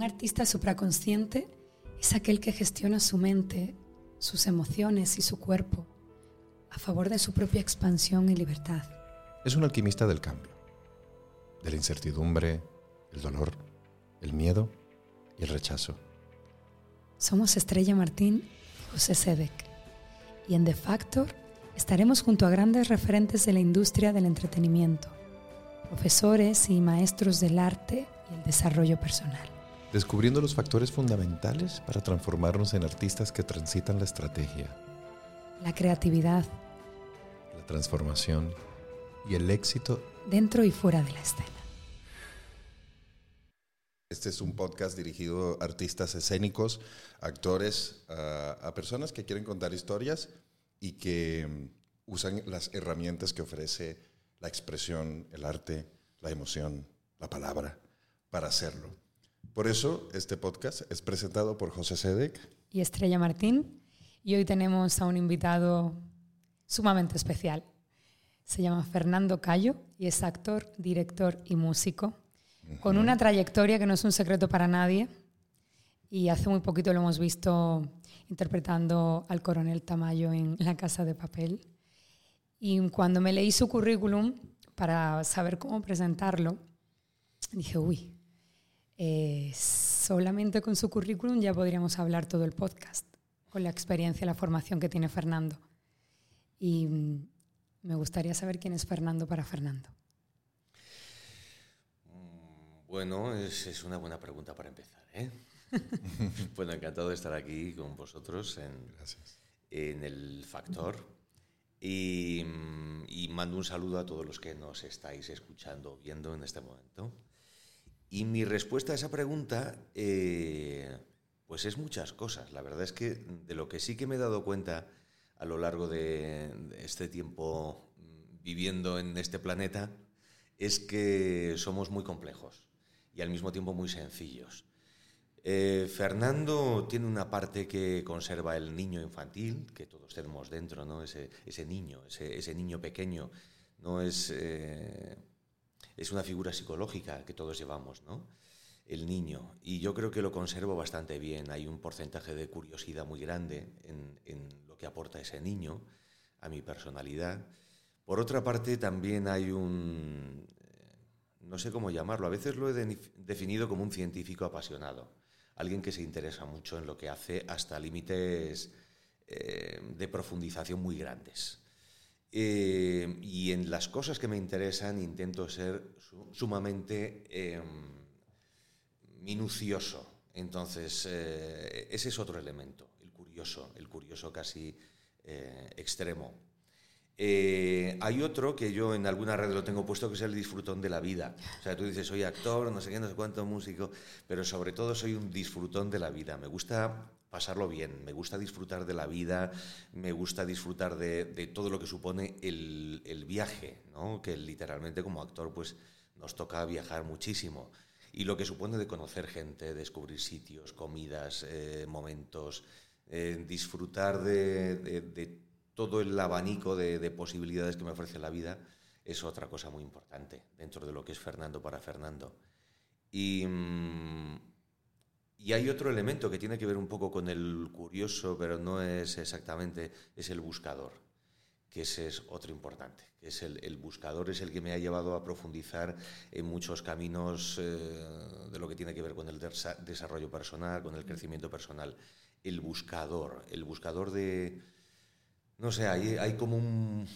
Un artista supraconsciente es aquel que gestiona su mente, sus emociones y su cuerpo a favor de su propia expansión y libertad. Es un alquimista del cambio, de la incertidumbre, el dolor, el miedo y el rechazo. Somos Estrella Martín y José Sedek. Y en The Factor estaremos junto a grandes referentes de la industria del entretenimiento, profesores y maestros del arte y el desarrollo personal. Descubriendo los factores fundamentales para transformarnos en artistas que transitan la estrategia, la creatividad, la transformación y el éxito dentro y fuera de la escena. Este es un podcast dirigido a artistas escénicos, actores, a, a personas que quieren contar historias y que mm, usan las herramientas que ofrece la expresión, el arte, la emoción, la palabra para hacerlo. Por eso este podcast es presentado por José Sedek y Estrella Martín y hoy tenemos a un invitado sumamente especial. Se llama Fernando Cayo y es actor, director y músico, con una trayectoria que no es un secreto para nadie. Y hace muy poquito lo hemos visto interpretando al coronel Tamayo en La Casa de Papel. Y cuando me leí su currículum para saber cómo presentarlo, dije, uy, eh, solamente con su currículum ya podríamos hablar todo el podcast, con la experiencia y la formación que tiene Fernando. Y mm, me gustaría saber quién es Fernando para Fernando. Bueno, es, es una buena pregunta para empezar. ¿eh? bueno, encantado de estar aquí con vosotros en, en el Factor. Y, mm, y mando un saludo a todos los que nos estáis escuchando, viendo en este momento. Y mi respuesta a esa pregunta, eh, pues es muchas cosas. La verdad es que de lo que sí que me he dado cuenta a lo largo de, este tiempo mm, viviendo en este planeta, es que somos muy complejos y al mismo tiempo muy sencillos. Eh, Fernando tiene una parte que conserva el niño infantil, que todos tenemos dentro, ¿no? ese, ese niño, ese, niño pequeño. ¿no? Es, eh, es una figura psicológica que todos llevamos, ¿no? el niño. Y yo creo que lo conservo bastante bien. Hay un porcentaje de curiosidad muy grande en, lo que aporta ese niño a mi personalidad. Por otra parte, también hay un, no sé cómo llamarlo, a veces lo he de definido como un científico apasionado alguien que se interesa mucho en lo que hace hasta límites eh, de profundización muy grandes. Eh, y en las cosas que me interesan intento ser su sumamente eh, minucioso. Entonces, eh, ese es otro elemento, el curioso, el curioso casi eh, extremo. Eh, hay otro que yo en alguna red lo tengo puesto que es el disfrutón de la vida. O sea, tú dices, soy actor, no sé qué, no sé cuánto, músico, pero sobre todo soy un disfrutón de la vida. Me gusta pasarlo bien, me gusta disfrutar de la vida, me gusta disfrutar de, todo lo que supone el, viaje, ¿no? que literalmente como actor pues nos toca viajar muchísimo. Y lo que supone de conocer gente, descubrir sitios, comidas, eh, momentos, eh, disfrutar de, todo el abanico de, de, posibilidades que me ofrece la vida es otra cosa muy importante dentro de lo que es Fernando para Fernando. Y, mm, y, hay otro elemento que tiene que ver un poco con el curioso, pero no es exactamente, es el buscador, que ese es otro importante. Que es el, buscador es el que me ha llevado a profundizar en muchos caminos eh, de lo que tiene que ver con el desarrollo personal, con el crecimiento personal. El buscador, el buscador de no sé, hay, hay como un,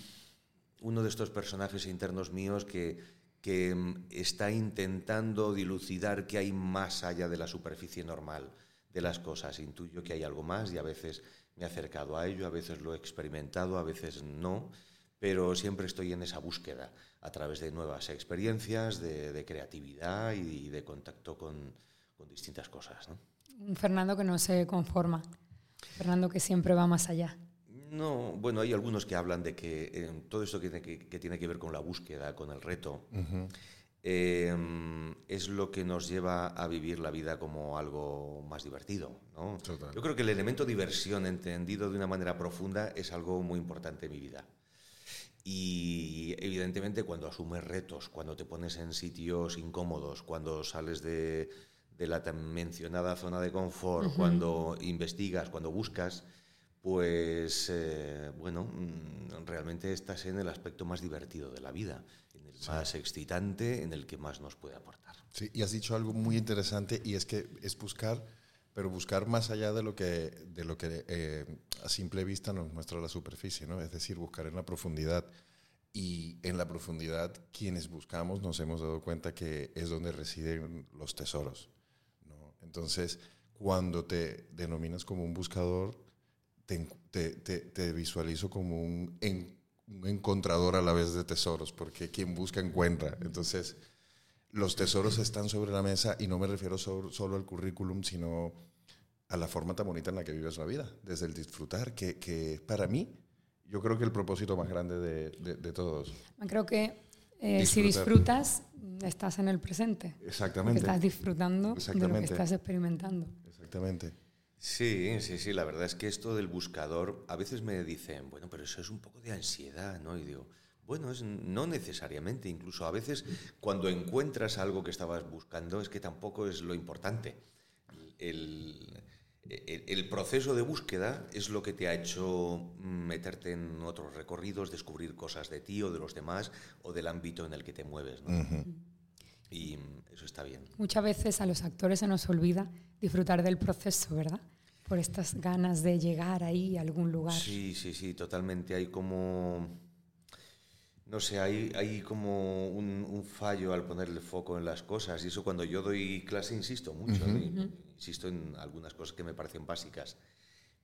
uno de estos personajes internos míos que, que mm, está intentando dilucidar qué hay más allá de la superficie normal de las cosas. Intuyo que hay algo más y a veces me he acercado a ello, a veces lo he experimentado, a veces no, pero siempre estoy en esa búsqueda a través de nuevas experiencias, de, de creatividad y de contacto con, con distintas cosas. ¿no? Un Fernando que no se conforma, Fernando que siempre va más allá. No, bueno, hay algunos que hablan de que eh, todo esto que, que, que, tiene que ver con la búsqueda, con el reto, uh -huh. eh, es lo que nos lleva a vivir la vida como algo más divertido. ¿no? Yo creo que el elemento diversión, entendido de una manera profunda, es algo muy importante en mi vida. Y evidentemente cuando asumes retos, cuando te pones en sitios incómodos, cuando sales de, de la tan mencionada zona de confort, cuando investigas, cuando buscas, pues eh, bueno, mm, realmente estás en el aspecto más divertido de la vida, en el más excitante, en el que más nos puede aportar. Sí, y has dicho algo muy interesante y es que es buscar, pero buscar más allá de lo que, de lo que eh, a simple vista nos muestra la superficie, ¿no? Es decir, buscar en la profundidad. Y en la profundidad, quienes buscamos nos hemos dado cuenta que es donde residen los tesoros. ¿no? Entonces, cuando te denominas como un buscador, te, visualizo como un, encontrador a la vez de tesoros, porque quien busca encuentra. Entonces, los tesoros están sobre la mesa y no me refiero solo al currículum, sino a la forma tan bonita en la que vives la vida, desde el disfrutar, que, que para mí, yo creo que el propósito más grande de, de, todos. Creo que eh, si disfrutas, estás en el presente. Exactamente. estás disfrutando de lo que estás experimentando. Exactamente. Sí, sí, sí, la verdad es que esto del buscador, a veces me dicen, bueno, pero eso es un poco de ansiedad, ¿no? Y digo, bueno, es, no necesariamente, incluso a veces cuando encuentras algo que estabas buscando es que tampoco es lo importante. El, el, proceso de búsqueda es lo que te ha hecho meterte en otros recorridos, descubrir cosas de ti o de los demás o del ámbito en el que te mueves. ¿no? Y eso está bien. Muchas veces a los actores se nos olvida disfrutar del proceso, ¿verdad? Por estas ganas de llegar ahí a algún lugar. Sí, sí, sí, totalmente. Hay como, no sé, hay, hay como un, fallo al poner el foco en las cosas. Y eso cuando yo doy clase insisto mucho, insisto en algunas cosas que me parecen básicas.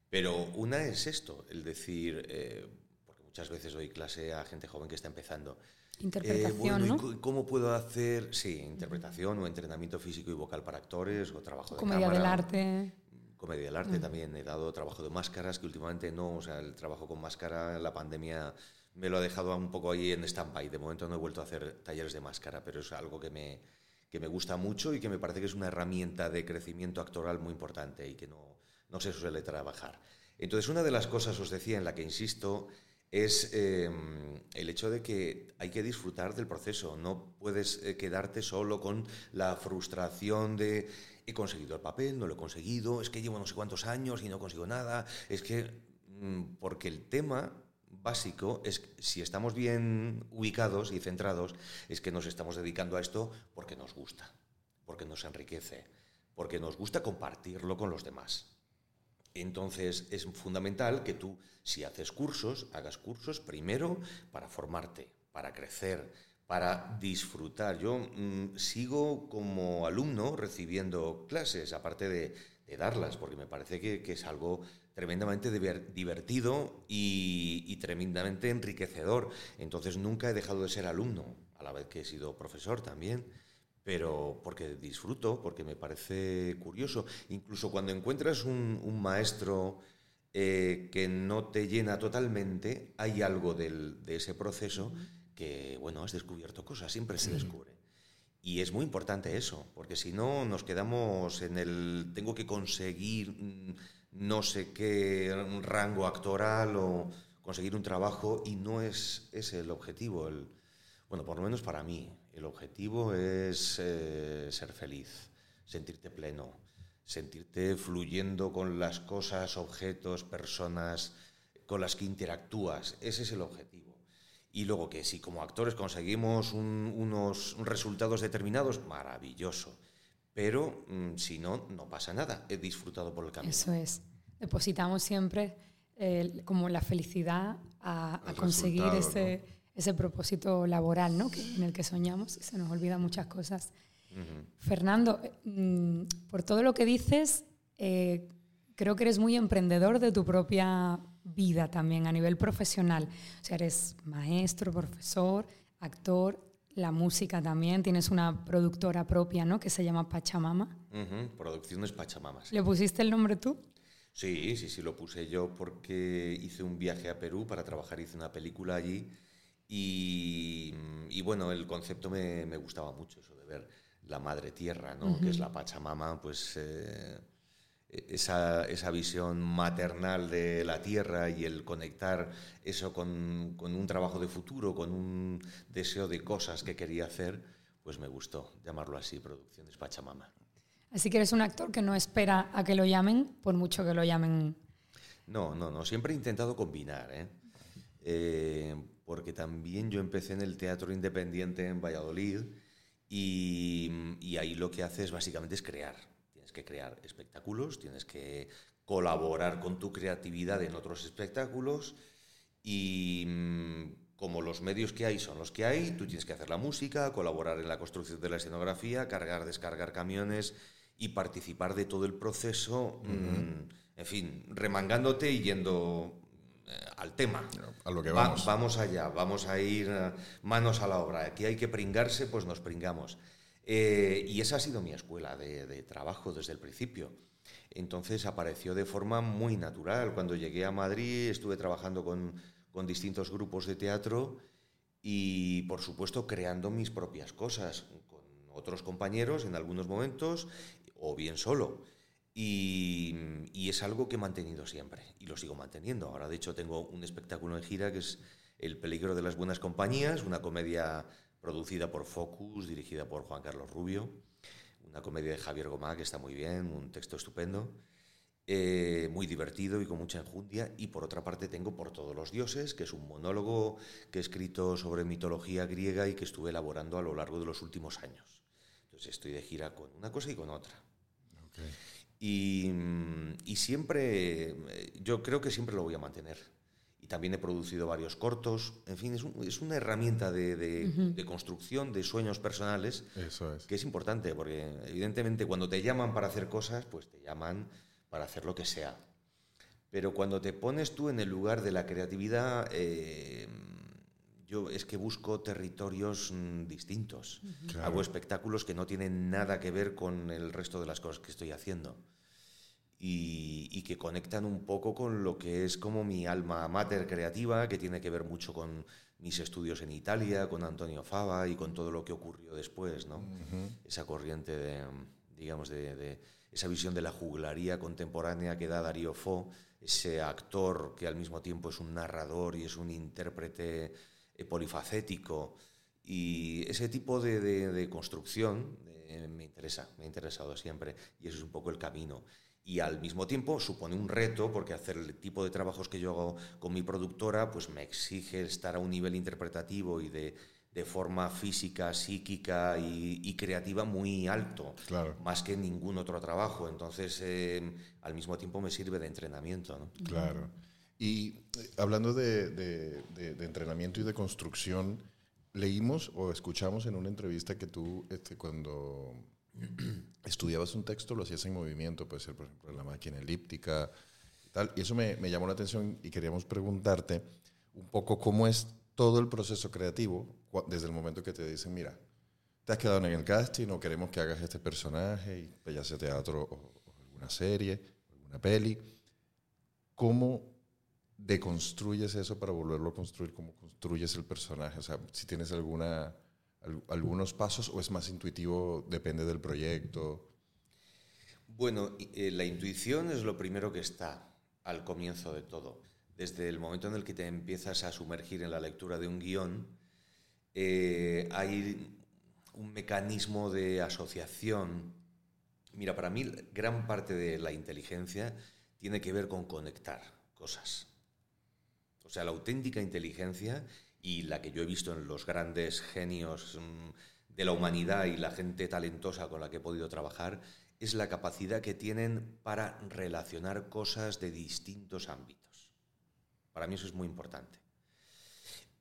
Pero una es esto, el decir, eh, porque muchas veces doy clase a gente joven que está empezando. Interpretación, eh, ¿Cómo puedo hacer, sí, interpretación o entrenamiento físico y vocal para actores o trabajo de Comedia del arte comedia del arte mm. también. He dado trabajo de máscaras, que últimamente no, o sea, el trabajo con máscara, la pandemia me lo ha dejado un poco ahí en stand-by. De momento no he vuelto a hacer talleres de máscara, pero es algo que me, que me gusta mucho y que me parece que es una herramienta de crecimiento actoral muy importante y que no, no se suele trabajar. Entonces, una de las cosas, os decía, en la que insisto, es em, el hecho de que hay que disfrutar del proceso. No puedes eh, quedarte solo con la frustración de he conseguido el papel, no lo he conseguido, es que llevo no sé cuántos años y no consigo nada, es que, mm, porque el tema básico es si estamos bien ubicados y centrados, es que nos estamos dedicando a esto porque nos gusta, porque nos enriquece, porque nos gusta compartirlo con los demás. Entonces es fundamental que tú, si haces cursos, hagas cursos primero para formarte, para crecer, para disfrutar. Yo mm, sigo como alumno recibiendo clases, aparte de, darlas, porque me parece que, es algo tremendamente divertido y, tremendamente enriquecedor. Entonces nunca he dejado de ser alumno, a la vez que he sido profesor también, pero porque disfruto, porque me parece curioso. Incluso cuando encuentras un, maestro eh, que no te llena totalmente, hay algo de ese proceso que, bueno, has descubierto cosas, siempre se descubre. Y es muy importante eso, porque si no nos quedamos en el tengo que conseguir mm, no sé qué rango actoral o conseguir un trabajo y no es ese el objetivo. El, bueno, por lo menos para mí, el objetivo es eh, ser feliz, sentirte pleno, sentirte fluyendo con las cosas, objetos, personas con las que interactúas. Ese es el objetivo. Y luego que si como actores conseguimos unos resultados determinados, maravilloso. Pero mm, si no, no pasa nada. He disfrutado por el camino. Eso es. Depositamos siempre como la felicidad a, conseguir ese, ese propósito laboral ¿no? que, en el que soñamos y se nos olvidan muchas cosas. Fernando, mm, por todo lo que dices, eh, creo que eres muy emprendedor de tu propia vida también a nivel profesional. O sea, eres maestro, profesor, actor, la música también. Tienes una productora propia, ¿no? Que se llama Pachamama. Producciones Pachamama. ¿Le pusiste el nombre tú? Sí, sí, sí, lo puse yo porque hice un viaje a Perú para trabajar, hice una película allí y, bueno, el concepto me, gustaba mucho, eso de ver la madre tierra, ¿no? Que es la Pachamama, pues... Eh, esa, esa, visión maternal de la tierra y el conectar eso con, con, un trabajo de futuro, con un deseo de cosas que quería hacer, pues me gustó llamarlo así, Producciones Pachamama. Así que eres un actor que no espera a que lo llamen, por mucho que lo llamen. No, no, no. Siempre he intentado combinar, ¿eh? Eh, porque también yo empecé en el teatro independiente en Valladolid y, y ahí lo que haces básicamente es crear. Tienes que crear espectáculos, tienes que colaborar con tu creatividad en otros espectáculos y mm, como los medios que hay son los que hay, tú tienes que hacer la música, colaborar en la construcción de la escenografía, cargar, descargar camiones y participar de todo el proceso, mm, en fin, remangándote y yendo eh, al tema. A lo que vamos. vamos allá, vamos a ir eh, manos a la obra. Aquí hay que pringarse, pues nos pringamos. Eh, y esa ha sido mi escuela de, trabajo desde el principio. Entonces apareció de forma muy natural. Cuando llegué a Madrid estuve trabajando con distintos grupos de teatro y, por supuesto, creando mis propias cosas con otros compañeros en algunos momentos o bien solo. Y, es algo que he mantenido siempre y lo sigo manteniendo. Ahora, de hecho, tengo un espectáculo en gira que es El peligro de las buenas compañías, una comedia producida por Focus, dirigida por Juan Carlos Rubio, una comedia de Javier Gomá que está muy bien, un texto estupendo. Eh, muy divertido y con mucha enjundia. Y por otra parte tengo Por todos los dioses, que es un monólogo que he escrito sobre mitología griega y que estuve elaborando a lo largo de los últimos años. Entonces estoy de gira con una cosa y con otra. Y, siempre, eh, yo creo que siempre lo voy a mantener. También he producido varios cortos. En fin, es, una herramienta de, de, construcción de sueños personales Eso es. que es importante, porque evidentemente cuando te llaman para hacer cosas, pues te llaman para hacer lo que sea. Pero cuando te pones tú en el lugar de la creatividad, eh, yo es que busco territorios mm, distintos. Hago espectáculos que no tienen nada que ver con el resto de las cosas que estoy haciendo. Y, que conectan un poco con lo que es como mi alma mater creativa, que tiene que ver mucho con mis estudios en Italia, con Antonio Fava y con todo lo que ocurrió después, ¿no? Esa corriente de, digamos, de esa visión de la juglaría contemporánea que da Darío Fo, ese actor que al mismo tiempo es un narrador y es un intérprete eh, polifacético. Y ese tipo de, construcción eh, me interesa, me ha interesado siempre y eso es un poco el camino. Y al mismo tiempo supone un reto porque hacer el tipo de trabajos que yo hago con mi productora pues me exige estar a un nivel interpretativo y de de forma física, psíquica y, creativa muy alto, claro. más que ningún otro trabajo. Entonces, eh, al mismo tiempo me sirve de entrenamiento. ¿no? Claro. Y eh, hablando de, de, entrenamiento y de construcción, leímos o escuchamos en una entrevista que tú, este, cuando estudiabas un texto, lo hacías en movimiento, puede ser, por ejemplo, la máquina elíptica tal. Y eso me, me llamó la atención y queríamos preguntarte un poco cómo es todo el proceso creativo desde el momento que te dicen, mira, te has quedado en el casting, no queremos que hagas este personaje, y ya sea teatro o, alguna serie, alguna peli, ¿cómo deconstruyes eso para volverlo a construir? ¿Cómo construyes el personaje? O sea, si tienes alguna, algunos pasos o es más intuitivo, depende del proyecto. Bueno, eh, la intuición es lo primero que está al comienzo de todo desde el momento en el que te empiezas a sumergir en la lectura de un guion, eh, hay un mecanismo de asociación. Mira, para mí gran parte de la inteligencia tiene que ver con conectar cosas. O sea, la auténtica inteligencia y la que yo he visto en los grandes genios mm, de la humanidad y la gente talentosa con la que he podido trabajar es la capacidad que tienen para relacionar cosas de distintos ámbitos. Para mí eso es muy importante.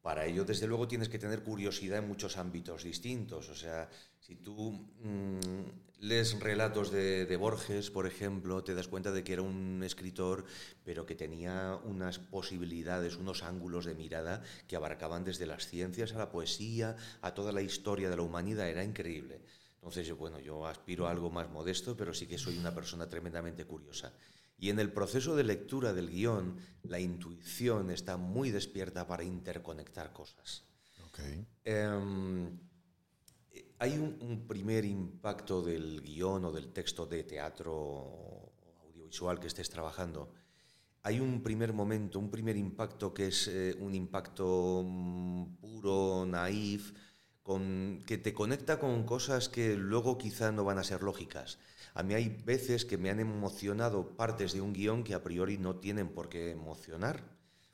Para ello, desde luego, tienes que tener curiosidad en muchos ámbitos distintos. O sea, si tú mm, lees relatos de, de, Borges, por ejemplo, te das cuenta de que era un escritor, pero que tenía unas posibilidades, unos ángulos de mirada que abarcaban desde las ciencias a la poesía, a toda la historia de la humanidad. Era increíble. Entonces, bueno, yo aspiro a algo más modesto, pero sí que soy una persona tremendamente curiosa. Y en el proceso de lectura del guion, la intuición está muy despierta para interconectar cosas. Em, hay un, primer impacto del guion o del texto de teatro audiovisual que estés trabajando. Hay un primer momento, un primer impacto que es eh, un impacto mm, puro, naif, con, que te conecta con cosas que luego quizá no van a ser lógicas. A mí hay veces que me han emocionado partes de un guion que a priori no tienen por qué emocionar,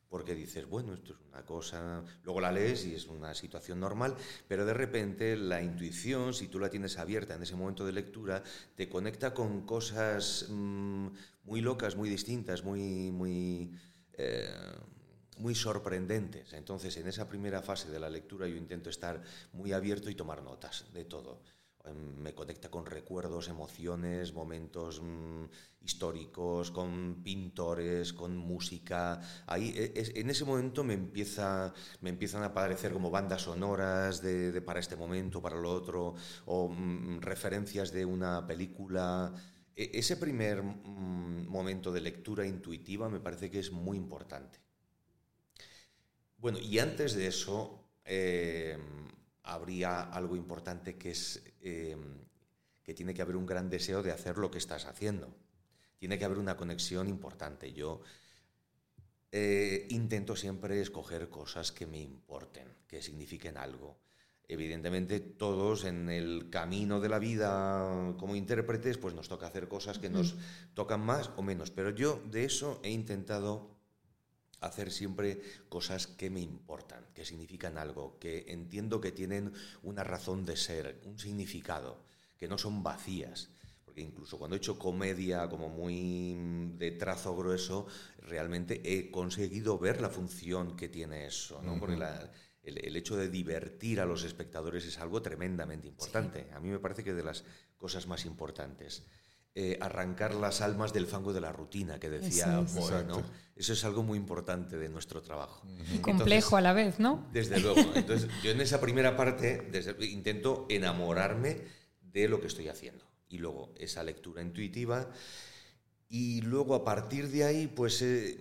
porque dices, bueno, esto es una cosa, luego la lees y es una situación normal, pero de repente la intuición, si tú la tienes abierta en ese momento de lectura, te conecta con cosas mm, muy locas, muy distintas, muy, muy, eh, muy sorprendentes. Entonces, en esa primera fase de la lectura yo intento estar muy abierto y tomar notas de todo. Em, me conecta con recuerdos, emociones, momentos mm, históricos, con pintores, con música. Ahí, e, en ese momento me, empieza, me empiezan a aparecer como bandas sonoras de, para este momento, para lo otro, o mm, referencias de una película. E, ese primer mm, momento de lectura intuitiva me parece que es muy importante. Bueno, y antes de eso, eh, habría algo importante que es em, que tiene que haber un gran deseo de hacer lo que estás haciendo. Tiene que haber una conexión importante. Yo eh, intento siempre escoger cosas que me importen, que signifiquen algo. Evidentemente, todos en el camino de la vida como intérpretes, pues nos toca hacer cosas que nos tocan más o menos. Pero yo de eso he intentado hacer siempre cosas que me importan, que significan algo, que entiendo que tienen una razón de ser, un significado, que no son vacías. Porque incluso cuando he hecho comedia como muy de trazo grueso, realmente he conseguido ver la función que tiene eso, ¿no? Porque el, hecho de divertir a los espectadores es algo tremendamente importante. A mí me parece que de las cosas más importantes. Eh, arrancar las almas del fango de la rutina, que decía Eso Eso es algo muy importante de nuestro trabajo. complejo a la vez, ¿no? Desde luego. Entonces, yo en esa primera parte intento enamorarme de lo que estoy haciendo. Y luego esa lectura intuitiva. Y luego a partir de ahí, pues eh,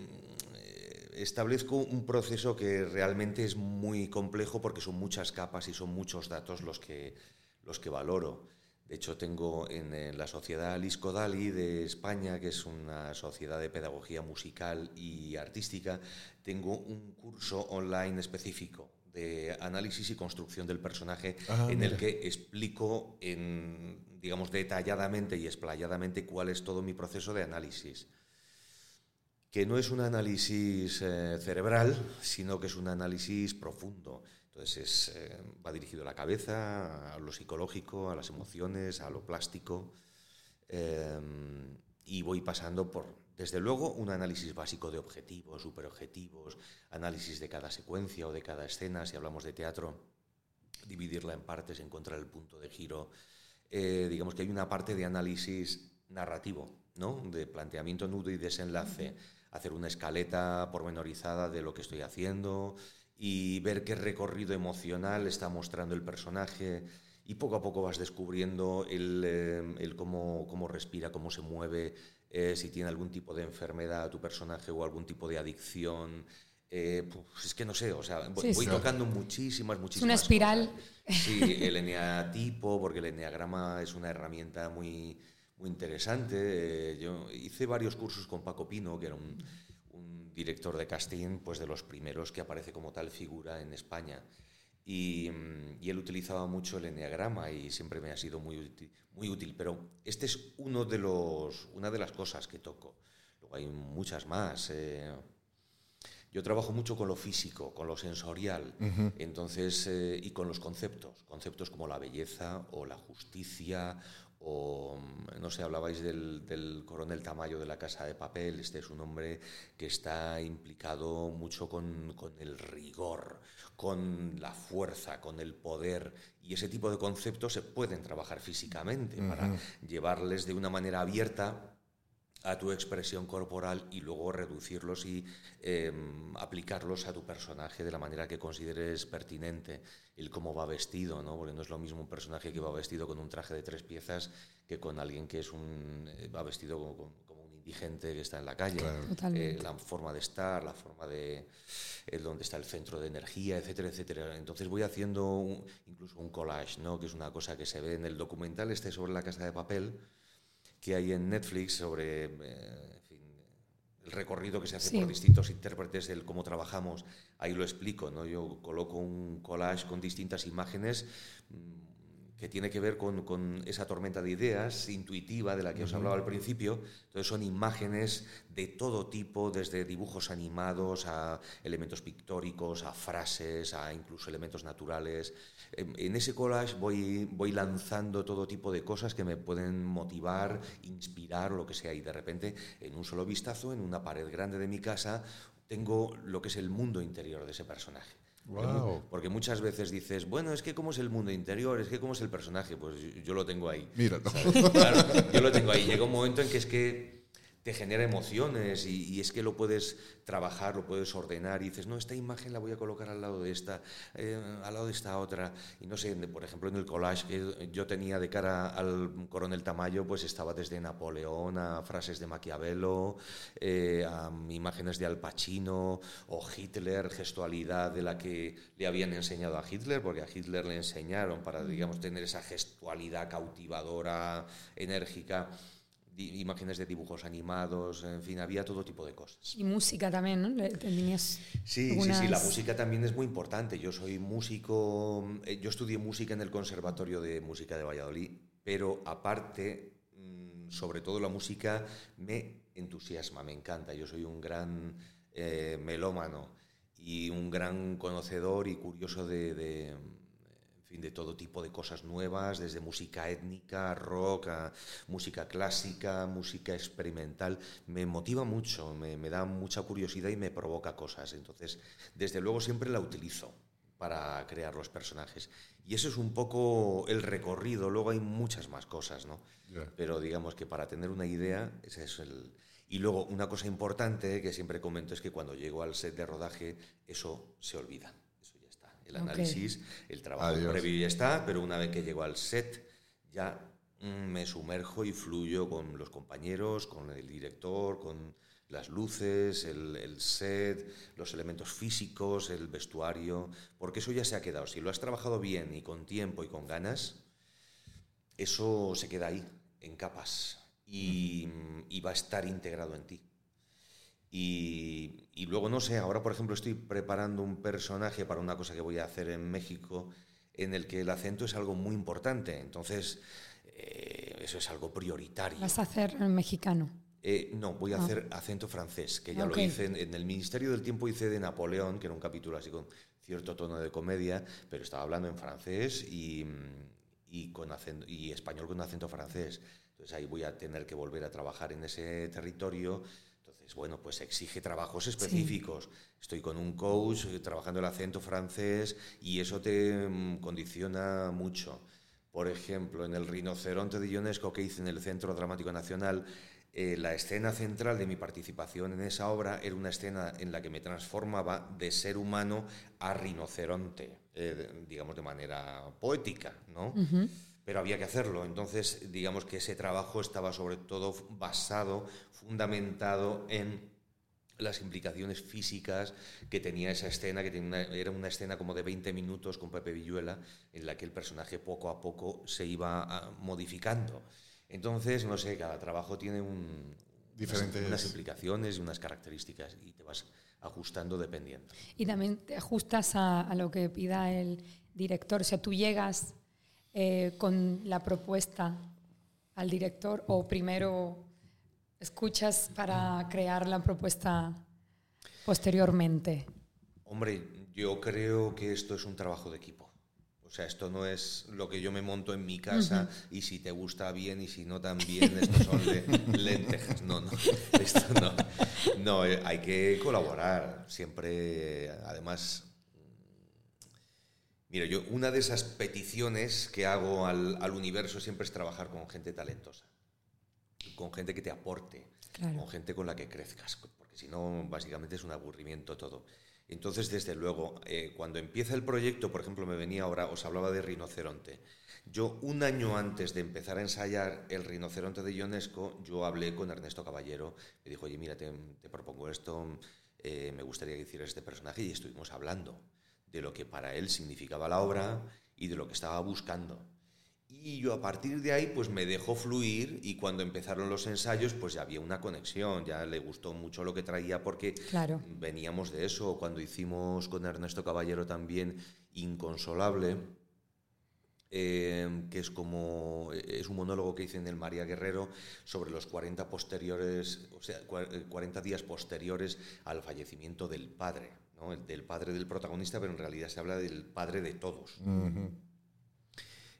establezco un proceso que realmente es muy complejo porque son muchas capas y son muchos datos los que, los que valoro. De hecho, tengo en, la Sociedad Lisco Dali de España, que es una sociedad de pedagogía musical y artística, tengo un curso online específico de análisis y construcción del personaje ah, en el que explico en, digamos, detalladamente y explayadamente cuál es todo mi proceso de análisis. Que no es un análisis eh, cerebral, sino que es un análisis profundo entonces eh, va dirigido a la cabeza, a lo psicológico, a las emociones, a lo plástico. Eh, y voy pasando por, desde luego, un análisis básico de objetivos, superobjetivos, análisis de cada secuencia o de cada escena, si hablamos de teatro, dividirla en partes, encontrar el punto de giro. Eh, digamos que hay una parte de análisis narrativo, ¿no? de planteamiento, nudo y desenlace, hacer una escaleta pormenorizada de lo que estoy haciendo, y ver qué recorrido emocional está mostrando el personaje y poco a poco vas descubriendo el, eh, cómo, cómo, respira, cómo se mueve, eh, si tiene algún tipo de enfermedad tu personaje o algún tipo de adicción. Eh, pues es que no sé, o sea, voy tocando muchísimas, muchísimas. Es una espiral. Sí, el eneatipo, porque el eneagrama es una herramienta muy, muy interesante. yo hice varios cursos con Paco Pino, que era un director de casting, pues de los primeros que aparece como tal figura en España. Y, mm, él utilizaba mucho el enneagrama y siempre me ha sido muy útil, muy útil. Pero este es uno de los, una de las cosas que toco. Luego hay muchas más. Eh. Yo trabajo mucho con lo físico, con lo sensorial, entonces eh, y con los conceptos, conceptos como la belleza o la justicia o no sé, hablabais del, coronel Tamayo de la Casa de Papel, este es un hombre que está implicado mucho con, el rigor, con la fuerza, con el poder, y ese tipo de conceptos se pueden trabajar físicamente para llevarles de una manera abierta a tu expresión corporal y luego reducirlos y em, aplicarlos a tu personaje de la manera que consideres pertinente. El cómo va vestido, ¿no? Porque no es lo mismo un personaje que va vestido con un traje de tres piezas que con alguien que es un eh, va vestido como, un indigente que está en la calle. Eh, la forma de estar, la forma de el dónde está el centro de energía, etcétera, etcétera. Entonces voy haciendo incluso un collage, ¿no? Que es una cosa que se ve en el documental este sobre la casa de papel que hay en Netflix sobre, eh, el recorrido que se hace por distintos intérpretes, el cómo trabajamos, ahí lo explico, ¿no? Yo coloco un collage con distintas imágenes que tiene que ver con, esa tormenta de ideas intuitiva de la que os hablaba al principio. Entonces son imágenes de todo tipo, desde dibujos animados a elementos pictóricos, a frases, a incluso elementos naturales. En, ese collage voy, voy lanzando todo tipo de cosas que me pueden motivar, inspirar, lo que sea. Y de repente, en un solo vistazo, en una pared grande de mi casa, tengo lo que es el mundo interior de ese personaje. Porque muchas veces dices, bueno, es que cómo es el mundo interior, es que cómo es el personaje, pues yo, lo tengo ahí. Mira, claro, yo lo tengo ahí. Llega un momento en que es que te genera emociones y, es que lo puedes trabajar, lo puedes ordenar y dices, no, esta imagen la voy a colocar al lado de esta, eh, al lado de esta otra. Y no sé, por ejemplo, en el collage que yo tenía de cara al coronel Tamayo, pues estaba desde Napoleón a frases de Maquiavelo, eh, a imágenes de Al Pacino o Hitler, gestualidad de la que le habían enseñado a Hitler, porque a Hitler le enseñaron para, digamos, tener esa gestualidad cautivadora, enérgica imágenes de dibujos animados, en fin, había todo tipo de cosas. Y música también, ¿no? sí, sí, sí, la música también es muy importante. Yo soy músico, eh, yo estudié música en el Conservatorio de Música de Valladolid, pero aparte, mm, sobre todo la música me entusiasma, me encanta. Yo soy un gran eh, melómano y un gran conocedor y curioso de de todo tipo de cosas nuevas, desde música étnica, rock, a música clásica, música experimental. Me motiva mucho, me, da mucha curiosidad y me provoca cosas. Entonces, desde luego siempre la utilizo para crear los personajes. Y eso es un poco el recorrido. Luego hay muchas más cosas, ¿no? Pero digamos que para tener una idea, ese es el... Y luego una cosa importante que siempre comento es que cuando llego al set de rodaje, eso se olvida el análisis, el trabajo previo ya está, pero una vez que llego al set ya mm, me sumerjo y fluyo con los compañeros, con el director, con las luces, el, set, los elementos físicos, el vestuario, porque eso ya se ha quedado. Si lo has trabajado bien y con tiempo y con ganas, eso se queda ahí, en capas, y va a estar integrado en ti. Y, luego, no sé, ahora por ejemplo estoy preparando un personaje para una cosa que voy a hacer en México en el que el acento es algo muy importante. Entonces, eh, eso es algo prioritario. ¿Vas a hacer en mexicano? Eh, no, voy a ah. hacer acento francés, que ya lo hice en, el Ministerio del Tiempo, hice de Napoleón, que era un capítulo así con cierto tono de comedia, pero estaba hablando en francés y, y, con acento, y español con acento francés. Entonces ahí voy a tener que volver a trabajar en ese territorio bueno, pues exige trabajos específicos. Estoy con un coach eh, trabajando el acento francés y eso te mm, condiciona mucho. Por ejemplo, en el Rinoceronte de Ionesco que hice en el Centro Dramático Nacional, eh, la escena central de mi participación en esa obra era una escena en la que me transformaba de ser humano a rinoceronte, eh, digamos de manera poética, ¿no? pero había que hacerlo. Entonces, digamos que ese trabajo estaba sobre todo basado, fundamentado en las implicaciones físicas que tenía esa escena, que era una escena como de 20 minutos con Pepe Villuela, en la que el personaje poco a poco se iba ah, modificando. Entonces, no sé, cada trabajo tiene un, Diferentes... unas, implicaciones y unas características y te vas ajustando dependiendo. Y también te ajustas a, a lo que pida el director. O sea, tú llegas eh, con la propuesta al director o primero escuchas para crear la propuesta posteriormente? Hombre, yo creo que esto es un trabajo de equipo. O sea, esto no es lo que yo me monto en mi casa y si te gusta bien y si no también, esto son lentejas. No, no, esto no. No, eh, hay que colaborar. Siempre, además, Mira, yo una de esas peticiones que hago al, universo siempre es trabajar con gente talentosa, con gente que te aporte, con gente con la que crezcas, porque si no, básicamente es un aburrimiento todo. Entonces, desde luego, eh, cuando empieza el proyecto, por ejemplo, me venía ahora, os hablaba de Rinoceronte. Yo, un año antes de empezar a ensayar el Rinoceronte de Ionesco, yo hablé con Ernesto Caballero, me dijo, oye, mira, te, propongo esto, eh, me gustaría que hicieras este personaje, y estuvimos hablando de lo que para él significaba la obra y de lo que estaba buscando. Y yo a partir de ahí pues me dejó fluir y cuando empezaron los ensayos pues ya había una conexión, ya le gustó mucho lo que traía porque claro. veníamos de eso. Cuando hicimos con Ernesto Caballero también Inconsolable, eh, que es como es un monólogo que hice en el María Guerrero sobre los 40 posteriores, o sea, 40 días posteriores al fallecimiento del padre, ¿no? del padre del protagonista, pero en realidad se habla del padre de todos.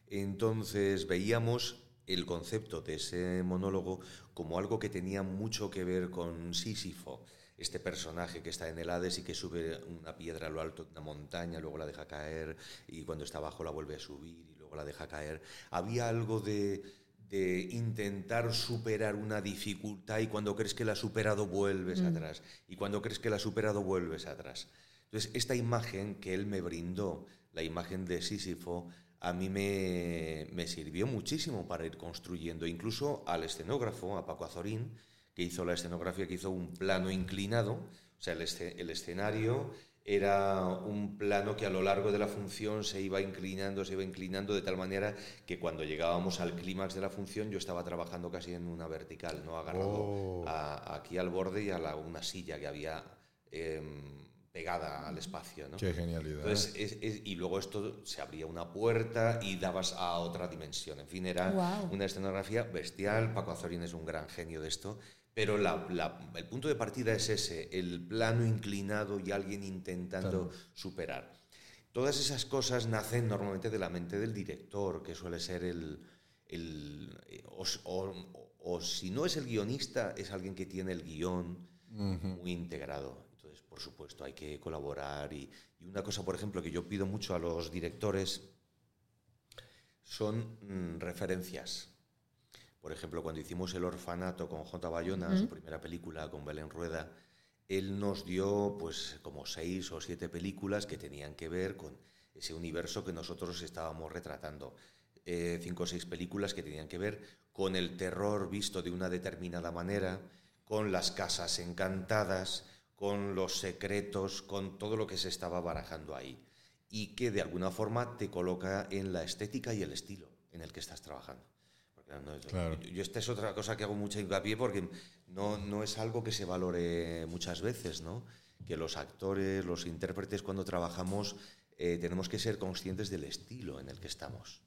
Entonces veíamos el concepto de ese monólogo como algo que tenía mucho que ver con Sísifo, este personaje que está en el Hades y que sube una piedra a lo alto de una montaña, luego la deja caer y cuando está abajo la vuelve a subir y luego la deja caer. Había algo de, de intentar superar una dificultad y cuando crees que la has superado vuelves mm. atrás y cuando crees que la has superado vuelves atrás. Entonces, esta imagen que él me brindó, la imagen de Sísifo, a mí me, me, sirvió muchísimo para ir construyendo, incluso al escenógrafo, a Paco Azorín, que hizo la escenografía, que hizo un plano inclinado, o sea, el, el escenario era un plano que a lo largo de la función se iba inclinando, se iba inclinando de tal manera que cuando llegábamos al clímax de la función yo estaba trabajando casi en una vertical, no agarrado oh. aquí al borde y a la, una silla que había em, pegada al espacio. ¿no? Qué genialidad. y luego esto se abría una puerta y dabas a otra dimensión. En fin, era una escenografía bestial. Paco Azorín es un gran genio de esto. Pero el punto de partida es ese, el plano inclinado y alguien intentando superar. Todas esas cosas nacen normalmente de la mente del director, que suele ser el... o, si no es el guionista, es alguien que tiene el guion muy integrado por supuesto, hay que colaborar. Y, una cosa, por ejemplo, que yo pido mucho a los directores son mm, referencias. Por ejemplo, cuando hicimos El Orfanato con J. Bayona, su primera película con Belén Rueda, él nos dio pues como seis o siete películas que tenían que ver con ese universo que nosotros estábamos retratando. Eh, cinco o seis películas que tenían que ver con el terror visto de una determinada manera, con las casas encantadas, con los secretos, con todo lo que se estaba barajando ahí y que de alguna forma te coloca en la estética y el estilo en el que estás trabajando. Yo, esta es otra cosa que hago mucha hincapié porque no, no es algo que se valore muchas veces, ¿no? Que los actores, los intérpretes cuando trabajamos eh, tenemos que ser conscientes del estilo en el que estamos.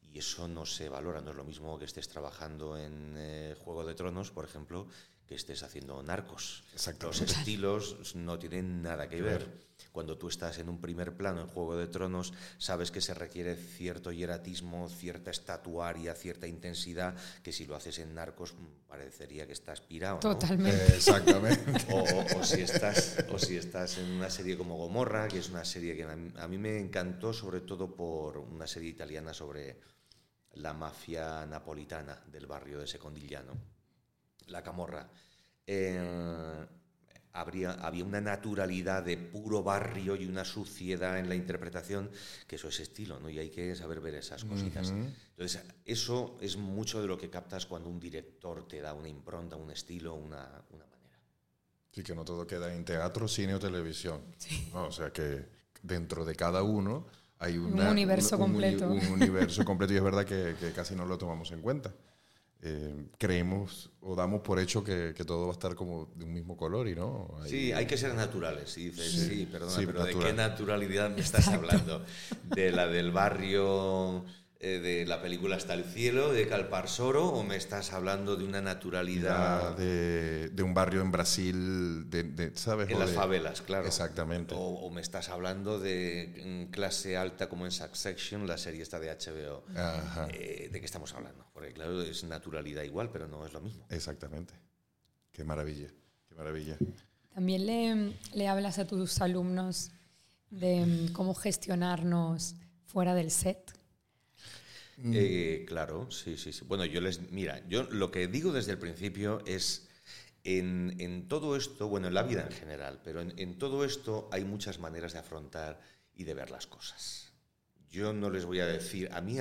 Y eso no se valora, no es lo mismo que estés trabajando en eh, Juego de Tronos, por ejemplo, que estés haciendo narcos. Los estilos no tienen nada que ver. Cuando tú estás en un primer plano en Juego de Tronos, sabes que se requiere cierto hieratismo, cierta estatuaria, cierta intensidad, que si lo haces en narcos mm, parecería que estás pirado. Totalmente. exactamente. O, si estás, o si estás en una serie como Gomorra, que es una serie que a mí me encantó, sobre todo por una serie italiana sobre la mafia napolitana del barrio de Secondigliano la camorra, eh, habría, había una naturalidad de puro barrio y una suciedad en la interpretación, que eso es estilo, ¿no? Y hay que saber ver esas cositas. Entonces, eso es mucho de lo que captas cuando un director te da una impronta, un estilo, una, manera. Sí, que no todo queda en teatro, cine o televisión. o sea que dentro de cada uno hay un universo completo. Un, universo completo y es verdad que, que casi no lo tomamos en cuenta. Eh, creemos o damos por hecho que, todo va a estar como de un mismo color y no. sí, hay que ser naturales. sí, perdona, pero ¿de qué naturalidad me estás hablando? ¿De la del barrio eh, de la película Hasta el cielo, de Calparsoro, o me estás hablando de una naturalidad... De, de un barrio en Brasil, de, ¿sabes? En las favelas, claro. Exactamente. O, me estás hablando de clase alta como en Succession, la serie esta de HBO. Eh, ¿De qué estamos hablando? Porque claro, es naturalidad igual, pero no es lo mismo. Exactamente. Qué maravilla, qué maravilla. También le, le hablas a tus alumnos de mm, cómo gestionarnos fuera del set Eh, claro, sí, sí, sí. Bueno, yo les. Mira, yo lo que digo desde el principio es. En, todo esto, bueno, en la vida en general, pero en, todo esto hay muchas maneras de afrontar y de ver las cosas. Yo no les voy a decir. A mí,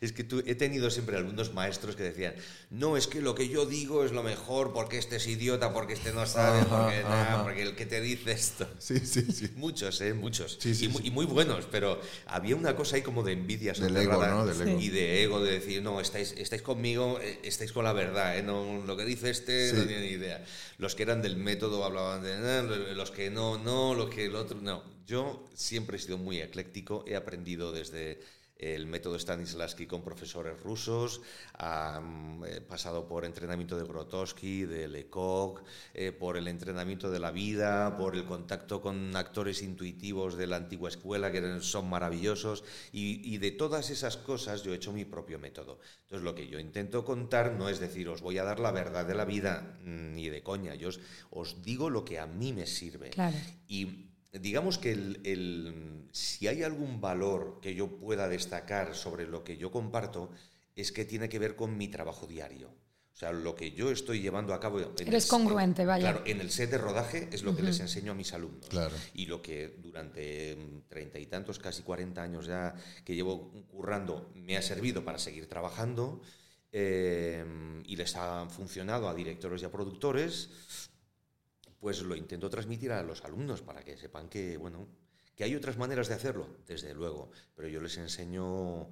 Es que tú, he tenido siempre algunos maestros que decían, no, es que lo que yo digo es lo mejor porque este es idiota, porque este no sabe, porque, nada, porque el que te dice esto. Sí, sí, sí. Muchos, ¿eh? Muchos. Sí, sí, y, muy- sí. y muy buenos, pero había una cosa ahí como de envidia Del ego, ¿no? Del ego. Y de ego, de decir, no, estáis, estáis conmigo, eh, estáis con la verdad, ¿eh? No, lo que dice este no tiene ni idea. Los que eran del método hablaban de "Ah", los que no, no, los que el otro, no. Yo siempre he sido muy ecléctico, he aprendido desde el método Stanislavski con profesores rusos, ha mm, he pasado por entrenamiento de Grotowski, de Lecoq, eh, por el entrenamiento de la vida, por el contacto con actores intuitivos de la antigua escuela que son maravillosos y, y de todas esas cosas yo he hecho mi propio método. Entonces lo que yo intento contar no es decir os voy a dar la verdad de la vida mm, ni de coña, yo os, os digo lo que a mí me sirve. Claro. Y digamos que el, el- si hay algún valor que yo pueda destacar sobre lo que yo comparto, es que tiene que ver con mi trabajo diario. O sea, lo que yo estoy llevando a cabo... en Eres el- congruente, vaya. Claro, en el set de rodaje es lo que les enseño a mis alumnos. Claro. Y lo que durante mm, treinta y tantos, casi 40 años ya que llevo currando, me ha servido para seguir trabajando eh, y les ha funcionado a directores y a productores, pues lo intento transmitir a los alumnos para que sepan que, bueno, que hay otras maneras de hacerlo, desde luego, pero yo les enseño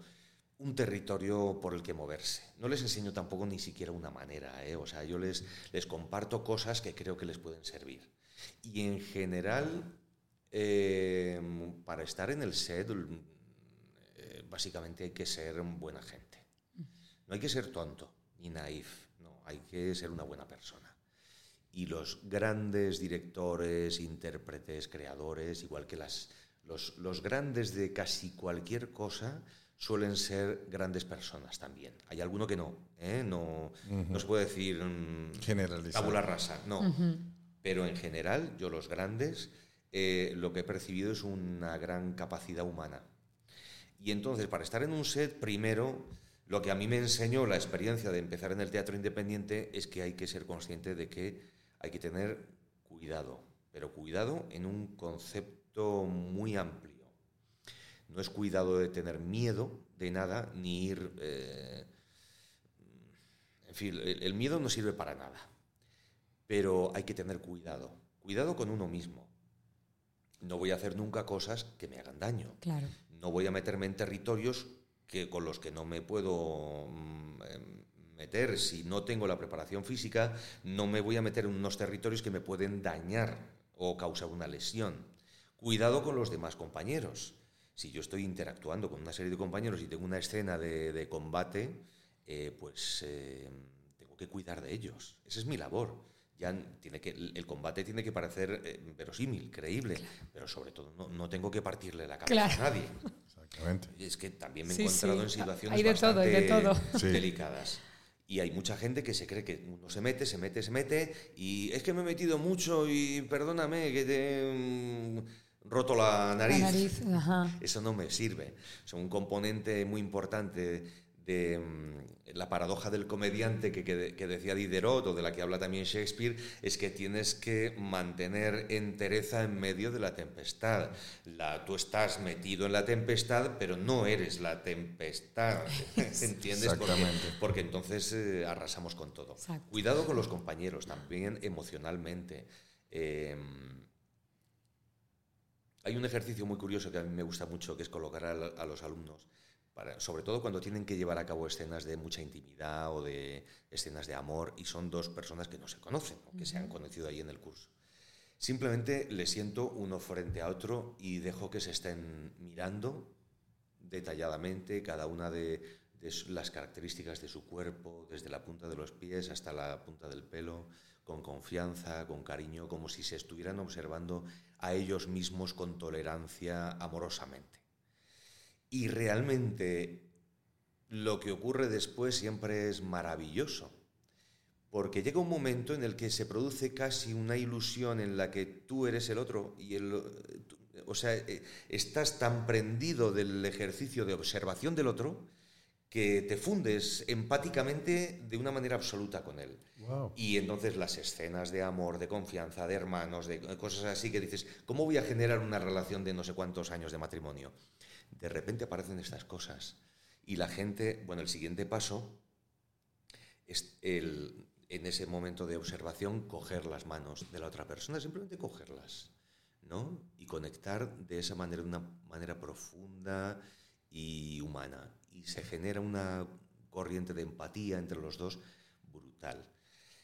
un territorio por el que moverse. No les enseño tampoco ni siquiera una manera, ¿eh? o sea, yo les, les comparto cosas que creo que les pueden servir. Y en general, eh, para estar en el set, eh, básicamente hay que ser buena gente. No hay que ser tonto ni naif, no, hay que ser una buena persona. Y los grandes directores, intérpretes, creadores, igual que las, los, los grandes de casi cualquier cosa, suelen ser grandes personas también. Hay alguno que no, ¿eh? no, no se puede decir mm, tabula rasa, no. Pero en general, yo los grandes, eh, lo que he percibido es una gran capacidad humana. Y entonces, para estar en un set, primero, lo que a mí me enseñó la experiencia de empezar en el teatro independiente es que hay que ser consciente de que hay que tener cuidado, pero cuidado en un concepto muy amplio. No es cuidado de tener miedo de nada, ni ir... eh, en fin, el, el miedo no sirve para nada, pero hay que tener cuidado. Cuidado con uno mismo. No voy a hacer nunca cosas que me hagan daño Claro. no voy a meterme en territorios que, con los que no me puedo mm, em, meter si no tengo la preparación física, no me voy a meter en unos territorios que me pueden dañar o causar una lesión. Cuidado con los demás compañeros. Si yo estoy interactuando con una serie de compañeros y tengo una escena de, de combate, eh, pues eh, tengo que cuidar de ellos. Esa es mi labor. Ya tiene que, el combate tiene que parecer eh, verosímil, creíble, pero sobre todo no, no tengo que partirle la cabeza Claro. a nadie. Exactamente. Es que también me he Sí, encontrado sí. en situaciones Hay de todo, hay de bastante todo. Sí. delicadas. Y hay mucha gente que se cree que uno se mete, se mete, se mete, y es que me he metido mucho y perdóname que te he roto la nariz. La nariz. Eso no me sirve. Es un componente muy importante de mm, la paradoja del comediante que, que- que decía Diderot o de la que habla también Shakespeare, es que tienes que mantener entereza en medio de la tempestad. La, tú estás metido en la tempestad, pero no eres la tempestad. ¿Entiendes? Porque, entonces eh, arrasamos con todo. Exacto. Cuidado con los compañeros, también emocionalmente. Eh, hay un ejercicio muy curioso que a mí me gusta mucho, que es colocar a los alumnos, para, sobre todo cuando tienen que llevar a cabo escenas de mucha intimidad o de escenas de amor y son dos personas que no se conocen, o que se han conocido ahí en el curso. Simplemente les siento uno frente a otro y dejo que se estén mirando detalladamente cada una de, las características de su cuerpo, desde la punta de los pies hasta la punta del pelo, con confianza, con cariño, como si se estuvieran observando a ellos mismos con tolerancia amorosamente. Y realmente lo que ocurre después siempre es maravilloso, porque llega un momento en el que se produce casi una ilusión en la que tú eres el otro y el, o sea, eh, estás tan prendido del ejercicio de observación del otro que te fundes empáticamente de una manera absoluta con él. Wow. Y entonces las escenas de amor, de confianza, de hermanos, de cosas así que dices, ¿cómo voy a generar una relación de no sé cuántos años de matrimonio? De repente aparecen estas cosas Y la gente, bueno, el siguiente paso es el, en ese momento de observación coger las manos de la otra persona, simplemente cogerlas, ¿no? Y conectar de esa manera, de una manera profunda y humana. Y se genera una corriente de empatía entre los dos brutal.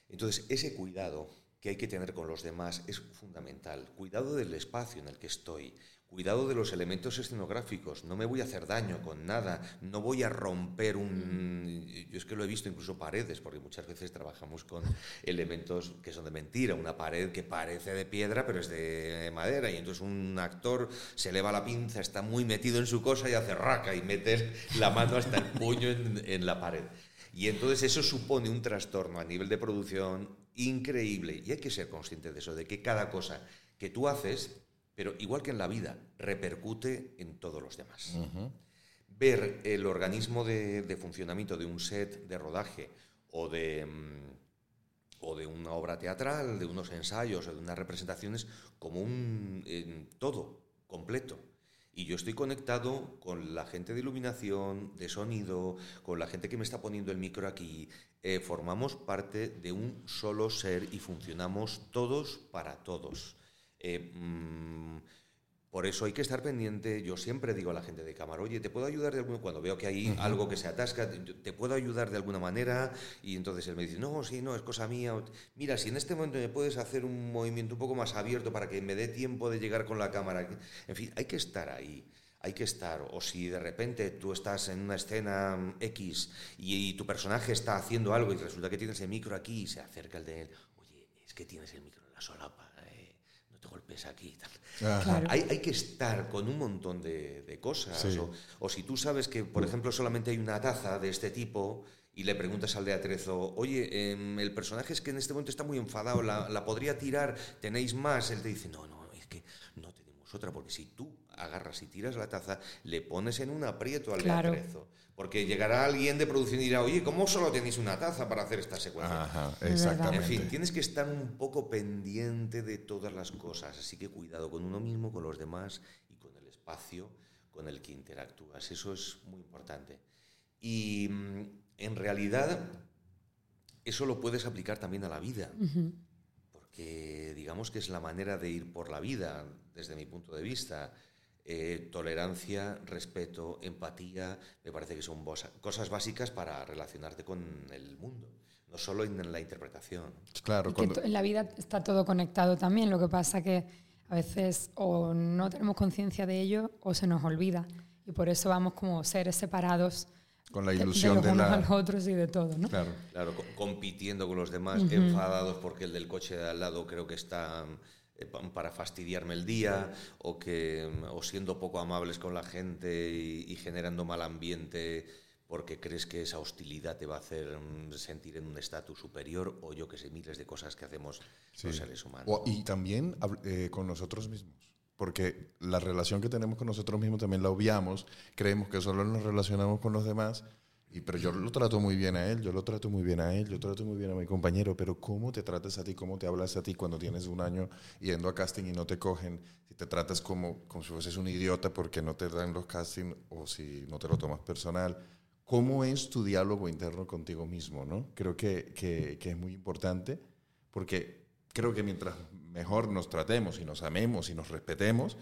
Entonces, ese cuidado que hay que tener con los demás es fundamental. Cuidado del espacio en el que estoy, cuidado de los elementos escenográficos. No me voy a hacer daño con nada, no voy a romper un... Yo es que lo he visto incluso paredes, porque muchas veces trabajamos con elementos que son de mentira. Una pared que parece de piedra, pero es de madera. Y entonces un actor se eleva la pinza, está muy metido en su cosa y hace raca y mete la mano hasta el puño en, en la pared. Y entonces eso supone un trastorno a nivel de producción increíble. Y hay que ser consciente de eso, de que cada cosa que tú haces, pero igual que en la vida, repercute en todos los demás. Ver el organismo de, funcionamiento de un set de rodaje o de, mm, o de una obra teatral, de unos ensayos o de unas representaciones como un todo completo. Y yo estoy conectado con la gente de iluminación, de sonido, con la gente que me está poniendo el micro aquí. Eh, formamos parte de un solo ser y funcionamos todos para todos. Eh, mm, por eso hay que estar pendiente. Yo siempre digo a la gente de cámara, oye, ¿te puedo ayudar de alguna Cuando veo que hay algo que se atasca, ¿te puedo ayudar de alguna manera? Y entonces él me dice, no, sí, no, es cosa mía. Mira, si en este momento me puedes hacer un movimiento un poco más abierto para que me dé tiempo de llegar con la cámara. En fin, hay que estar ahí hay que estar. O si de repente tú estás en una escena X y, tu personaje está haciendo algo y resulta que tienes el micro aquí y se acerca el de él, oye, es que tienes el micro en la solapa, golpes aquí y tal. Hay, que estar con un montón de, cosas. O, si tú sabes que, por ejemplo, solamente hay una taza de este tipo y le preguntas al de atrezo, oye, em, el personaje es que en este momento está muy enfadado, la, podría tirar, ¿tenéis más? Él te dice, no, no, es que no tenemos otra, porque si tú agarras y tiras la taza, le pones en un aprieto al de atrezo. Porque llegará alguien de producción y dirá, oye, ¿cómo solo tenéis una taza para hacer esta secuencia? Ajá, exactamente. En fin, tienes que estar un poco pendiente de todas las cosas, así que cuidado con uno mismo, con los demás y con el espacio con el que interactúas. Eso es muy importante. Y mm, en realidad eso lo puedes aplicar también a la vida, porque digamos que es la manera de ir por la vida, desde mi punto de vista. Eh, tolerancia, respeto, empatía, me parece que son cosas básicas para relacionarte con el mundo, no solo en la interpretación. Claro, en la vida está todo conectado también, lo que pasa que a veces o no tenemos conciencia de ello o se nos olvida y por eso vamos como seres separados con la ilusión de, los unos a los otros y de todo, ¿no? Claro, claro compitiendo con los demás, enfadados porque el del coche de al lado creo que está para fastidiarme el día o que o siendo poco amables con la gente y, generando mal ambiente porque crees que esa hostilidad te va a hacer mm, sentir en un estatus superior o yo que sé, miles de cosas que hacemos los seres humanos. y también eh, con nosotros mismos, porque la relación que tenemos con nosotros mismos también la obviamos, creemos que solo nos relacionamos con los demás y, pero yo lo trato muy bien a él, yo lo trato muy bien a él, yo trato muy bien a mi compañero, pero ¿cómo te tratas a ti, cómo te hablas a ti cuando tienes un año yendo a casting y no te cogen? Si te tratas como, como si fueses un idiota porque no te dan los castings o si no te lo tomas personal. ¿Cómo es tu diálogo interno contigo mismo? ¿no? Creo que, que, que es muy importante porque creo que mientras mejor nos tratemos y nos amemos y nos respetemos,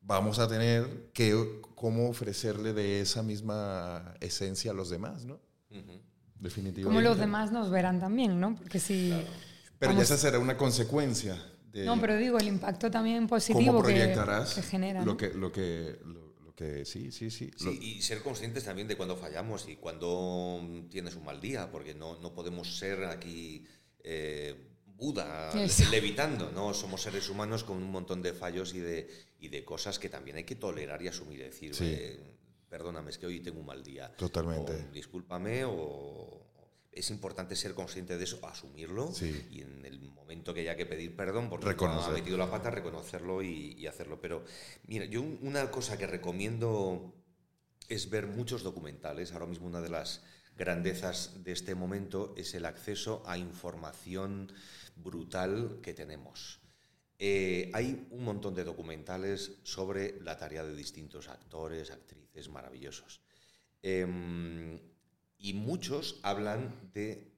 vamos a tener que cómo ofrecerle de esa misma esencia a los demás, ¿no? Definitivamente. Como los demás nos verán también, ¿no? Porque si... Pero esa será una consecuencia. De no, pero digo, el impacto también positivo que, que, genera. Lo que, lo que, lo, que, sí, sí, sí. sí y ser conscientes también de cuando fallamos y cuando tienes un mal día, porque no, no podemos ser aquí... Eh, Buda levitando, ¿no? Somos seres humanos con un montón de fallos y de, y de cosas que también hay que tolerar y asumir. Decir, perdóname, es que hoy tengo un mal día. Totalmente. discúlpame o... Es importante ser consciente de eso, asumirlo y en el momento que haya que pedir perdón porque ha metido la pata, reconocerlo y, y hacerlo. Pero mira, yo una cosa que recomiendo es ver muchos documentales. Ahora mismo una de las grandezas de este momento es el acceso a información brutal que tenemos. Eh, hay un montón de documentales sobre la tarea de distintos actores, actrices maravillosos. Em, y muchos hablan de,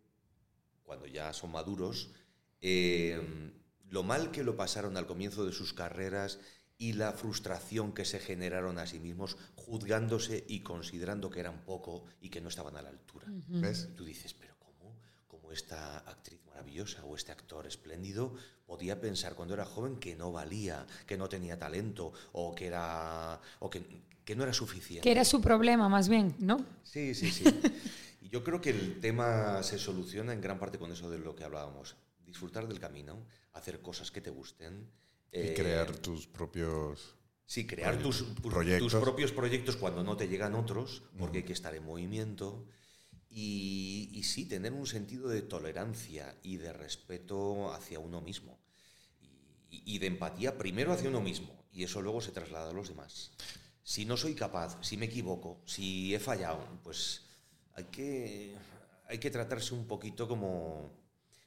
cuando ya son maduros, em, lo mal que lo pasaron al comienzo de sus carreras y la frustración que se generaron a sí mismos, juzgándose y considerando que eran poco y que no estaban a la altura. ¿Ves? Y tú dices, pero ¿cómo? ¿Cómo esta actriz maravillosa o este actor espléndido podía pensar cuando era joven que no valía, que no tenía talento o que era o que, que no era suficiente? Que era su problema, más bien, ¿no? Sí, sí, sí. y yo creo que el tema se soluciona en gran parte con eso de lo que hablábamos. Disfrutar del camino, hacer cosas que te gusten. Y eh, crear tus propios... Sí, crear tus, tus- proyectos. tus propios proyectos cuando no te llegan otros, porque hay que estar en movimiento. Y, sí, tener un sentido de tolerancia y de respeto hacia uno mismo. Y, y de empatía primero hacia uno mismo. Y eso luego se traslada a los demás. Si no soy capaz, si me equivoco, si he fallado, pues hay que, hay que tratarse un poquito como...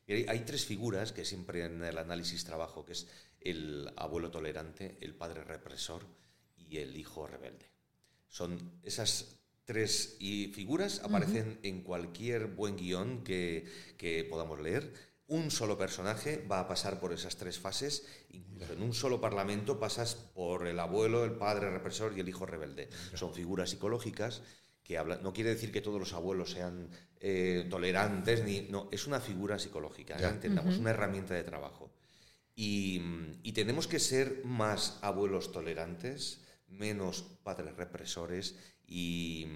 hay tres figuras que siempre en el análisis trabajo, que es el abuelo tolerante, el padre represor y el hijo rebelde. Son esas tres y figuras aparecen en cualquier buen guion que, que podamos leer. Un solo personaje va a pasar por esas tres fases. Incluso en un solo parlamento pasas por el abuelo, el padre represor y el hijo rebelde. Son figuras psicológicas que hablan. No quiere decir que todos los abuelos sean eh, tolerantes, ni no. Es una figura psicológica. ¿eh? Ya. Entendamos una herramienta de trabajo. Y, y tenemos que ser más abuelos tolerantes, menos padres represores y,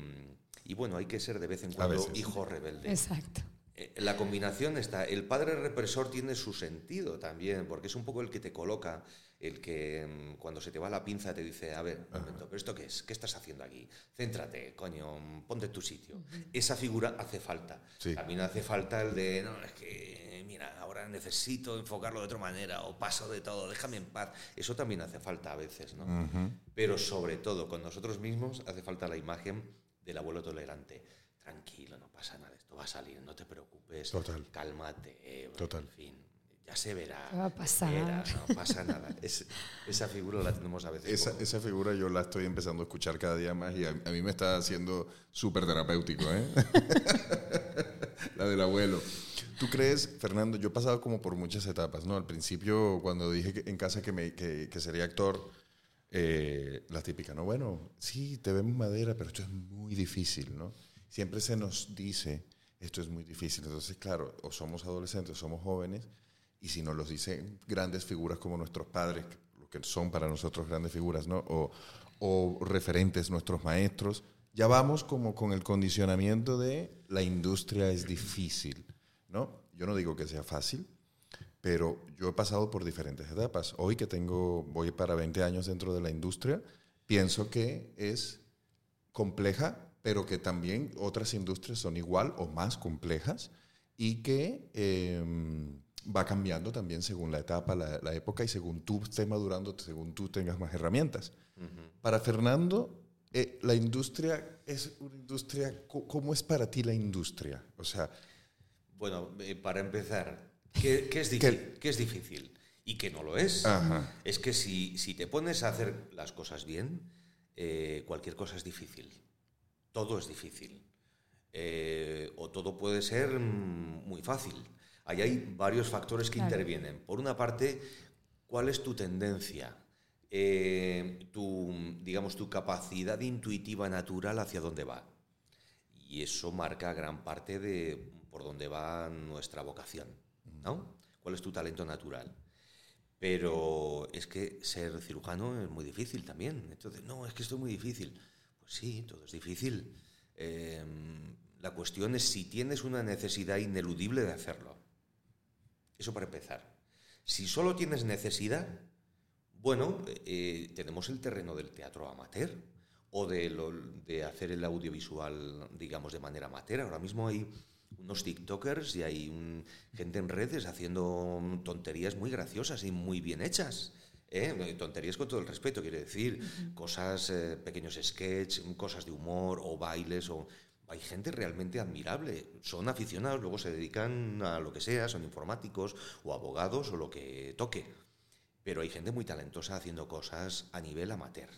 y bueno, hay que ser de vez en cuando hijo rebelde. Exacto. Eh, La combinación está. El padre represor tiene su sentido también, porque es un poco el que te coloca, el que mm, cuando se te va la pinza te dice, a ver, un momento, ¿pero esto qué es? ¿Qué estás haciendo aquí? Céntrate, coño, ponte en tu sitio. Esa figura hace falta. Sí. También hace falta el de, no, es que, mira, ahora necesito enfocarlo de otra manera, o paso de todo, déjame en paz. Eso también hace falta a veces, ¿no? Pero sobre todo, con nosotros mismos hace falta la imagen del abuelo tolerante. Tranquilo, no pasa nada, esto va a salir, no te preocupes. Total. Cálmate. eh, Total. En fin, ya se verá. ¿Qué va a pasar? verá, no pasa nada. Es- esa figura la tenemos a veces. Esa, esa figura yo la estoy empezando a escuchar cada día más y a, a mí me está haciendo súper terapéutico, ¿eh? la del abuelo. ¿Tú crees, Fernando? Yo he pasado como por muchas etapas, ¿no? Al principio, cuando dije que- en casa que, me, que, que sería actor, eh, la típica, ¿no? Bueno, sí, te vemos madera, pero esto es muy difícil, ¿no? Siempre se nos dice, esto es muy difícil. Entonces, claro, o somos adolescentes, o somos jóvenes, y si nos los dicen grandes figuras como nuestros padres, lo que son para nosotros grandes figuras, ¿no? O, o referentes, nuestros maestros, ya vamos como con el condicionamiento de la industria es difícil, ¿no? Yo no digo que sea fácil, pero yo he pasado por diferentes etapas. Hoy que tengo, voy para 20 años dentro de la industria, pienso que es compleja, pero que también otras industrias son igual o más complejas y que eh, va cambiando también según la etapa, la, la época y según tú estés madurando, según tú tengas más herramientas. Para Fernando, eh, la industria es una industria, ¿cómo es para ti la industria? O sea, Bueno, eh, para empezar, ¿qué, qué es difícil? ¿Qué es difícil? Y que no lo es. Ajá. Es que si, si te pones a hacer las cosas bien, eh, cualquier cosa es difícil. Todo es difícil. O todo puede ser mm, muy fácil. Ahí hay varios factores que Claro. intervienen. Por una parte, ¿cuál es tu tendencia? Eh, tu, digamos, tu capacidad intuitiva natural hacia dónde va. Y eso marca gran parte de por dónde va nuestra vocación, ¿no? ¿Cuál es tu talento natural? Pero es que ser cirujano es muy difícil también. Entonces, no, es que esto es muy difícil. Pues sí, todo es difícil. Eh, la cuestión es si tienes una necesidad ineludible de hacerlo. Eso para empezar. Si solo tienes necesidad, bueno, eh, tenemos el terreno del teatro amateur o de, lo- de hacer el audiovisual, digamos, de manera amateur. Ahora mismo hay unos TikTokers y hay un- gente en redes haciendo tonterías muy graciosas y muy bien hechas. ¿eh? Tonterías con todo el respeto, quiere decir, cosas, eh, pequeños sketches, cosas de humor o bailes o... Hay gente realmente admirable, son aficionados, luego se dedican a lo que sea, son informáticos o abogados o lo que toque pero hay gente muy talentosa haciendo cosas a nivel amateur.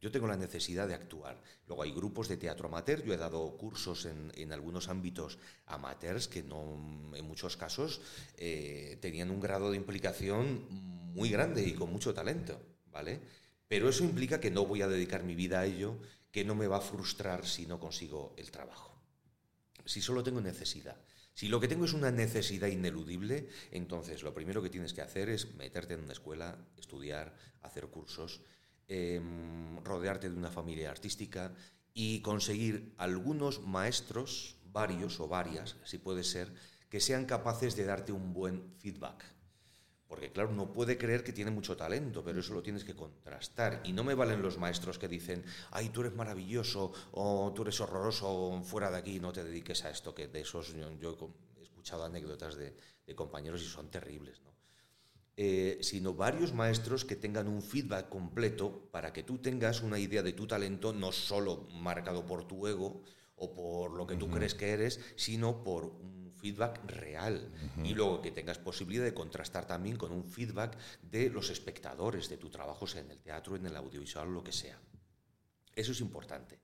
Yo tengo la necesidad de actuar. Luego hay grupos de teatro amateur, yo he dado cursos en, algunos ámbitos amateurs que no, en muchos casos eh, tenían un grado de implicación muy grande y con mucho talento, ¿vale? Pero eso implica que no voy a dedicar mi vida a ello, que no me va a frustrar si no consigo el trabajo. Si solo tengo necesidad. Si lo que tengo es una necesidad ineludible, entonces lo primero que tienes que hacer es meterte en una escuela, estudiar, hacer cursos, Em, rodearte de una familia artística y conseguir algunos maestros, varios o varias, si puede ser, que sean capaces de darte un buen feedback. Porque claro, uno puede creer que tiene mucho talento, pero eso lo tienes que contrastar. Y no me valen los maestros que dicen, ay, tú eres maravilloso, o tú eres horroroso, fuera de aquí, no te dediques a esto, que de esos yo, he escuchado anécdotas de, de compañeros y son terribles. ¿no? Eh, sino varios maestros que tengan un feedback completo para que tú tengas una idea de tu talento, no solo marcado por tu ego o por lo que tú crees que eres, sino por un feedback real. Y luego que tengas posibilidad de contrastar también con un feedback de los espectadores de tu trabajo, sea en el teatro, en el audiovisual, lo que sea. Eso es importante.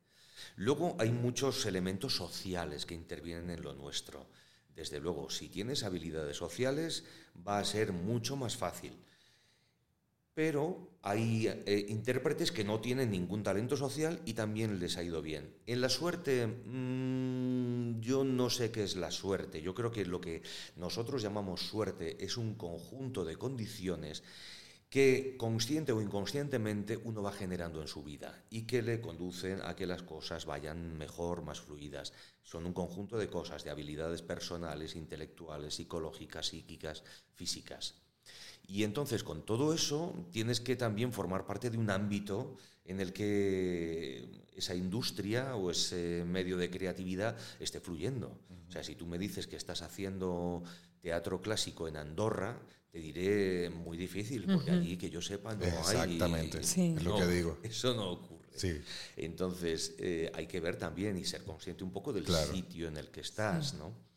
Luego hay muchos elementos sociales que intervienen en lo nuestro. Desde luego, si tienes habilidades sociales, va a ser mucho más fácil. Pero hay eh, intérpretes que no tienen ningún talento social y también les ha ido bien. En la suerte, mm, yo no sé qué es la suerte. Yo creo que lo que nosotros llamamos suerte es un conjunto de condiciones que consciente o inconscientemente uno va generando en su vida y que le conducen a que las cosas vayan mejor, más fluidas. Son un conjunto de cosas, de habilidades personales, intelectuales, psicológicas, psíquicas, físicas. Y entonces con todo eso tienes que también formar parte de un ámbito en el que esa industria o ese medio de creatividad esté fluyendo. O sea, si tú me dices que estás haciendo teatro clásico en Andorra, te diré muy difícil, porque allí que yo sepa no hay... Exactamente, es lo que digo. Eso no ocurre. Sí. Entonces eh, hay que ver también y ser consciente un poco del sitio en el que estás, ¿no?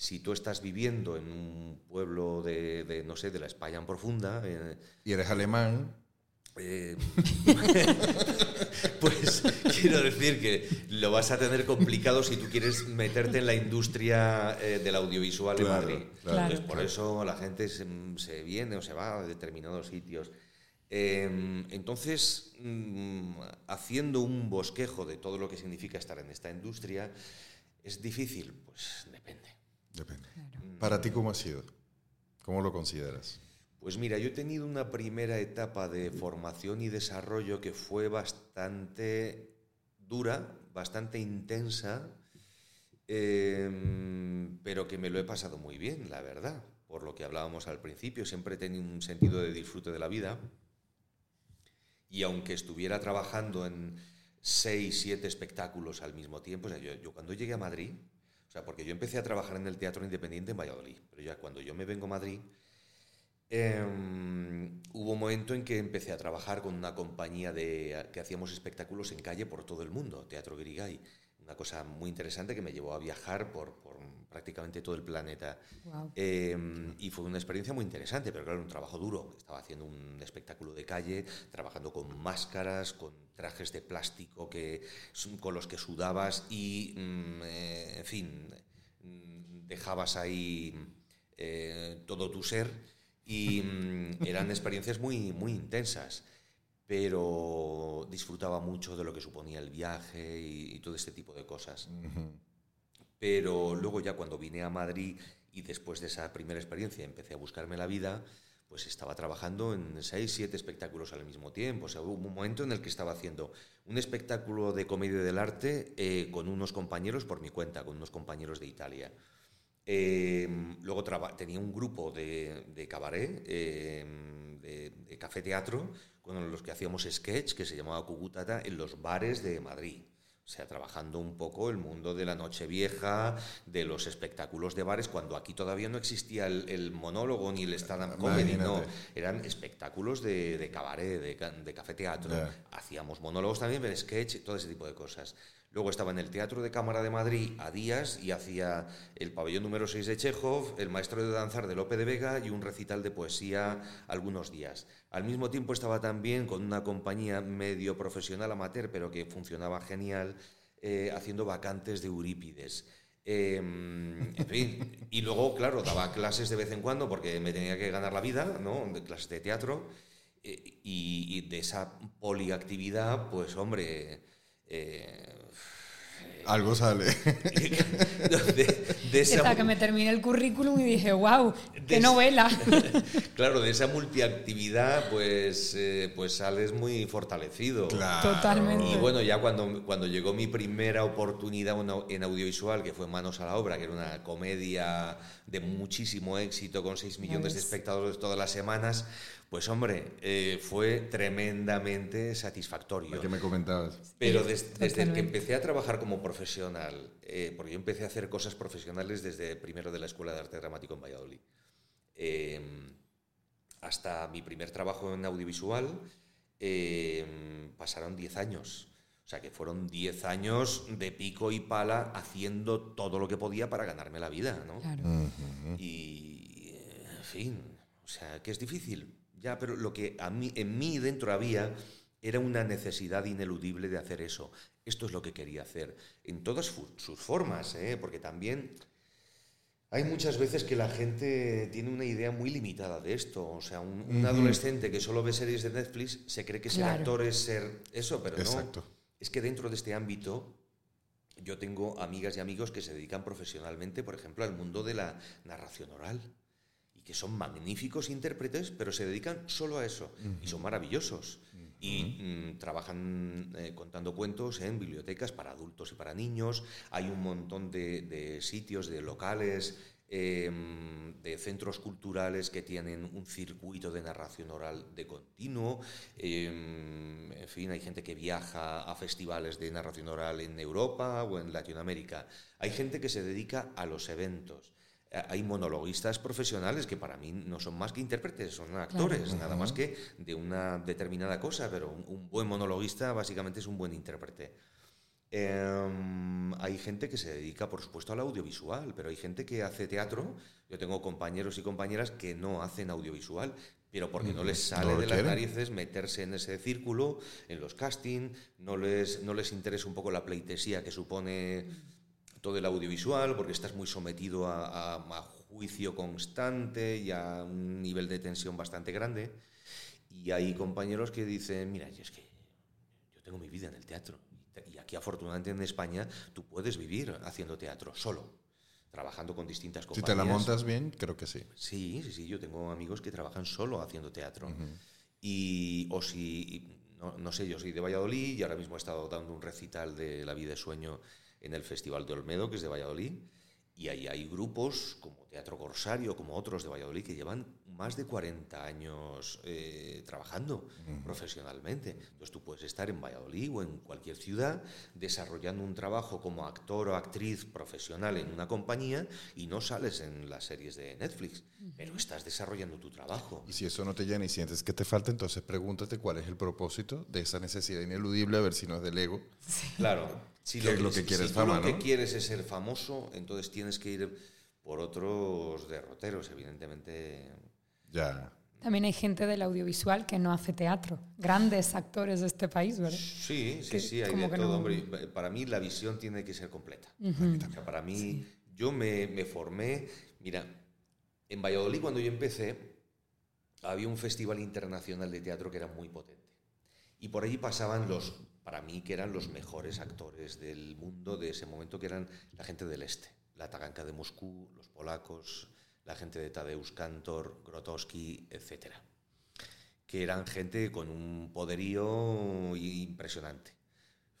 Si tú estás viviendo en un pueblo de, no sé, de la España profunda... Eh, y eres alemán... Eh, pues quiero decir que lo vas a tener complicado si tú quieres meterte en la industria eh, del audiovisual en Madrid. por eso la gente se, viene o se va a determinados sitios. Em, entonces, mm, haciendo un bosquejo de todo lo que significa estar en esta industria, ¿es difícil? Pues depende. Depende. ¿Para ti cómo ha sido? ¿Cómo lo consideras? Pues mira, yo he tenido una primera etapa de formación y desarrollo que fue bastante dura, bastante intensa, em, pero que me lo he pasado muy bien, la verdad. Por lo que hablábamos al principio, siempre he tenido un sentido de disfrute de la vida. Y aunque estuviera trabajando en seis, siete espectáculos al mismo tiempo, o sea, yo, yo, cuando llegué a Madrid, o sea, porque yo empecé a trabajar en el Teatro Independiente en Valladolid, pero ya cuando yo me vengo a Madrid, Em, hubo un momento en que empecé a trabajar con una compañía de, que hacíamos espectáculos en calle por todo el mundo, Teatro Grigay. Una cosa muy interesante que me llevó a viajar por, prácticamente todo el planeta. Em, y fue una experiencia muy interesante, pero claro, un trabajo duro. Estaba haciendo un espectáculo de calle, trabajando con máscaras, con trajes de plástico que, con los que sudabas y, mm, eh, en fin, mm, dejabas ahí eh, todo tu ser y mm, eran experiencias muy, muy intensas, pero disfrutaba mucho de lo que suponía el viaje y, todo este tipo de cosas. Pero luego ya cuando vine a Madrid y después de esa primera experiencia empecé a buscarme la vida, pues estaba trabajando en seis, siete espectáculos al mismo tiempo. O sea, hubo un momento en el que estaba haciendo un espectáculo de comedia del arte eh, con unos compañeros por mi cuenta, con unos compañeros de Italia. Em, luego tenía un grupo de, cabaret, em, de, café teatro, con los que hacíamos sketch, que se llamaba Cugutata, en los bares de Madrid. O sea, trabajando un poco el mundo de la noche vieja, de los espectáculos de bares, cuando aquí todavía no existía el, monólogo ni el stand-up comedy, no. Eran espectáculos de, cabaret, de, café teatro. Hacíamos monólogos también, pero sketch, todo ese tipo de cosas. Luego estaba en el Teatro de Cámara de Madrid a días y hacía el pabellón número 6 de Chekhov, el maestro de danzar de Lope de Vega y un recital de poesía algunos días. Al mismo tiempo estaba también con una compañía medio profesional amateur, pero que funcionaba genial, eh, haciendo vacantes de Eurípides. Em, en fin, y luego, claro, daba clases de vez en cuando porque me tenía que ganar la vida, ¿no? De clases de teatro. Eh, y, de esa poliactividad, pues hombre, eh, algo sale. de, Hasta que me terminé el currículum y dije, wow, qué novela. claro, de esa multiactividad, pues, eh, pues sales muy fortalecido. Totalmente. Y bueno, ya cuando, cuando llegó mi primera oportunidad en audiovisual, que fue Manos a la Obra, que era una comedia de muchísimo éxito con 6 millones de espectadores todas las semanas, pues hombre, eh, fue tremendamente satisfactorio. ¿Qué me comentabas? Pero desde que empecé a trabajar como profesional, eh, porque yo empecé a hacer cosas profesionales desde primero de la Escuela de Arte Dramático en Valladolid, em, hasta mi primer trabajo en audiovisual, em, pasaron 10 años. O sea que fueron 10 años de pico y pala haciendo todo lo que podía para ganarme la vida, ¿no? Claro. Y, en fin, o sea, que es difícil. Ya, pero lo que a mí, en mí dentro había era una necesidad ineludible de hacer eso. Esto es lo que quería hacer, en todas sus formas, ¿eh? porque también hay muchas veces que la gente tiene una idea muy limitada de esto. O sea, un, adolescente que solo ve series de Netflix se cree que ser actor es ser eso, pero no. Es que dentro de este ámbito yo tengo amigas y amigos que se dedican profesionalmente, por ejemplo, al mundo de la narración oral que son magníficos intérpretes, pero se dedican solo a eso y son maravillosos. Y mm, trabajan eh, contando cuentos en bibliotecas para adultos y para niños. Hay un montón de, sitios, de locales, em, de centros culturales que tienen un circuito de narración oral de continuo. Em, en fin, hay gente que viaja a festivales de narración oral en Europa o en Latinoamérica. Hay gente que se dedica a los eventos hay monologuistas profesionales que para mí no son más que intérpretes, son actores, nada más que de una determinada cosa, pero un, buen monologuista básicamente es un buen intérprete. Em, hay gente que se dedica, por supuesto, al audiovisual, pero hay gente que hace teatro. Yo tengo compañeros y compañeras que no hacen audiovisual, pero porque no les sale de las narices meterse en ese círculo, en los castings, no les, no les interesa un poco la pleitesía que supone todo el audiovisual, porque estás muy sometido a, juicio constante y a un nivel de tensión bastante grande. Y hay compañeros que dicen, mira, es que yo tengo mi vida en el teatro. Y aquí, afortunadamente, en España, tú puedes vivir haciendo teatro solo, trabajando con distintas compañías. Si te la montas bien, creo que sí. Sí, sí, sí. Yo tengo amigos que trabajan solo haciendo teatro. Y, o si, no, no, sé, yo soy de Valladolid y ahora mismo he estado dando un recital de La vida de sueño en el Festival de Olmedo, que es de Valladolid, y ahí hay grupos como Teatro Corsario, como otros de Valladolid, que llevan más de 40 años eh, trabajando profesionalmente. Entonces tú puedes estar en Valladolid o en cualquier ciudad desarrollando un trabajo como actor o actriz profesional en una compañía y no sales en las series de Netflix, pero estás desarrollando tu trabajo. Y si eso no te llena y sientes que te falta, entonces pregúntate cuál es el propósito de esa necesidad ineludible, a ver si no es del ego. Claro. Si lo, que, quieres lo que quieres es ser famoso, entonces tienes que ir por otros derroteros, evidentemente. Ya. También hay gente del audiovisual que no hace teatro, grandes actores de este país, ¿verdad? Sí, sí, sí, hay de todo, hombre. Para mí la visión tiene que ser completa. para mí, yo me, me formé, mira, en Valladolid cuando yo empecé, había un festival internacional de teatro que era muy potente. Y por allí pasaban los para mí que eran los mejores actores del mundo de ese momento, que eran la gente del este, la Taganka de Moscú, los polacos, la gente de Tadeusz Kantor, Grotowski, etc. Que eran gente con un poderío impresionante,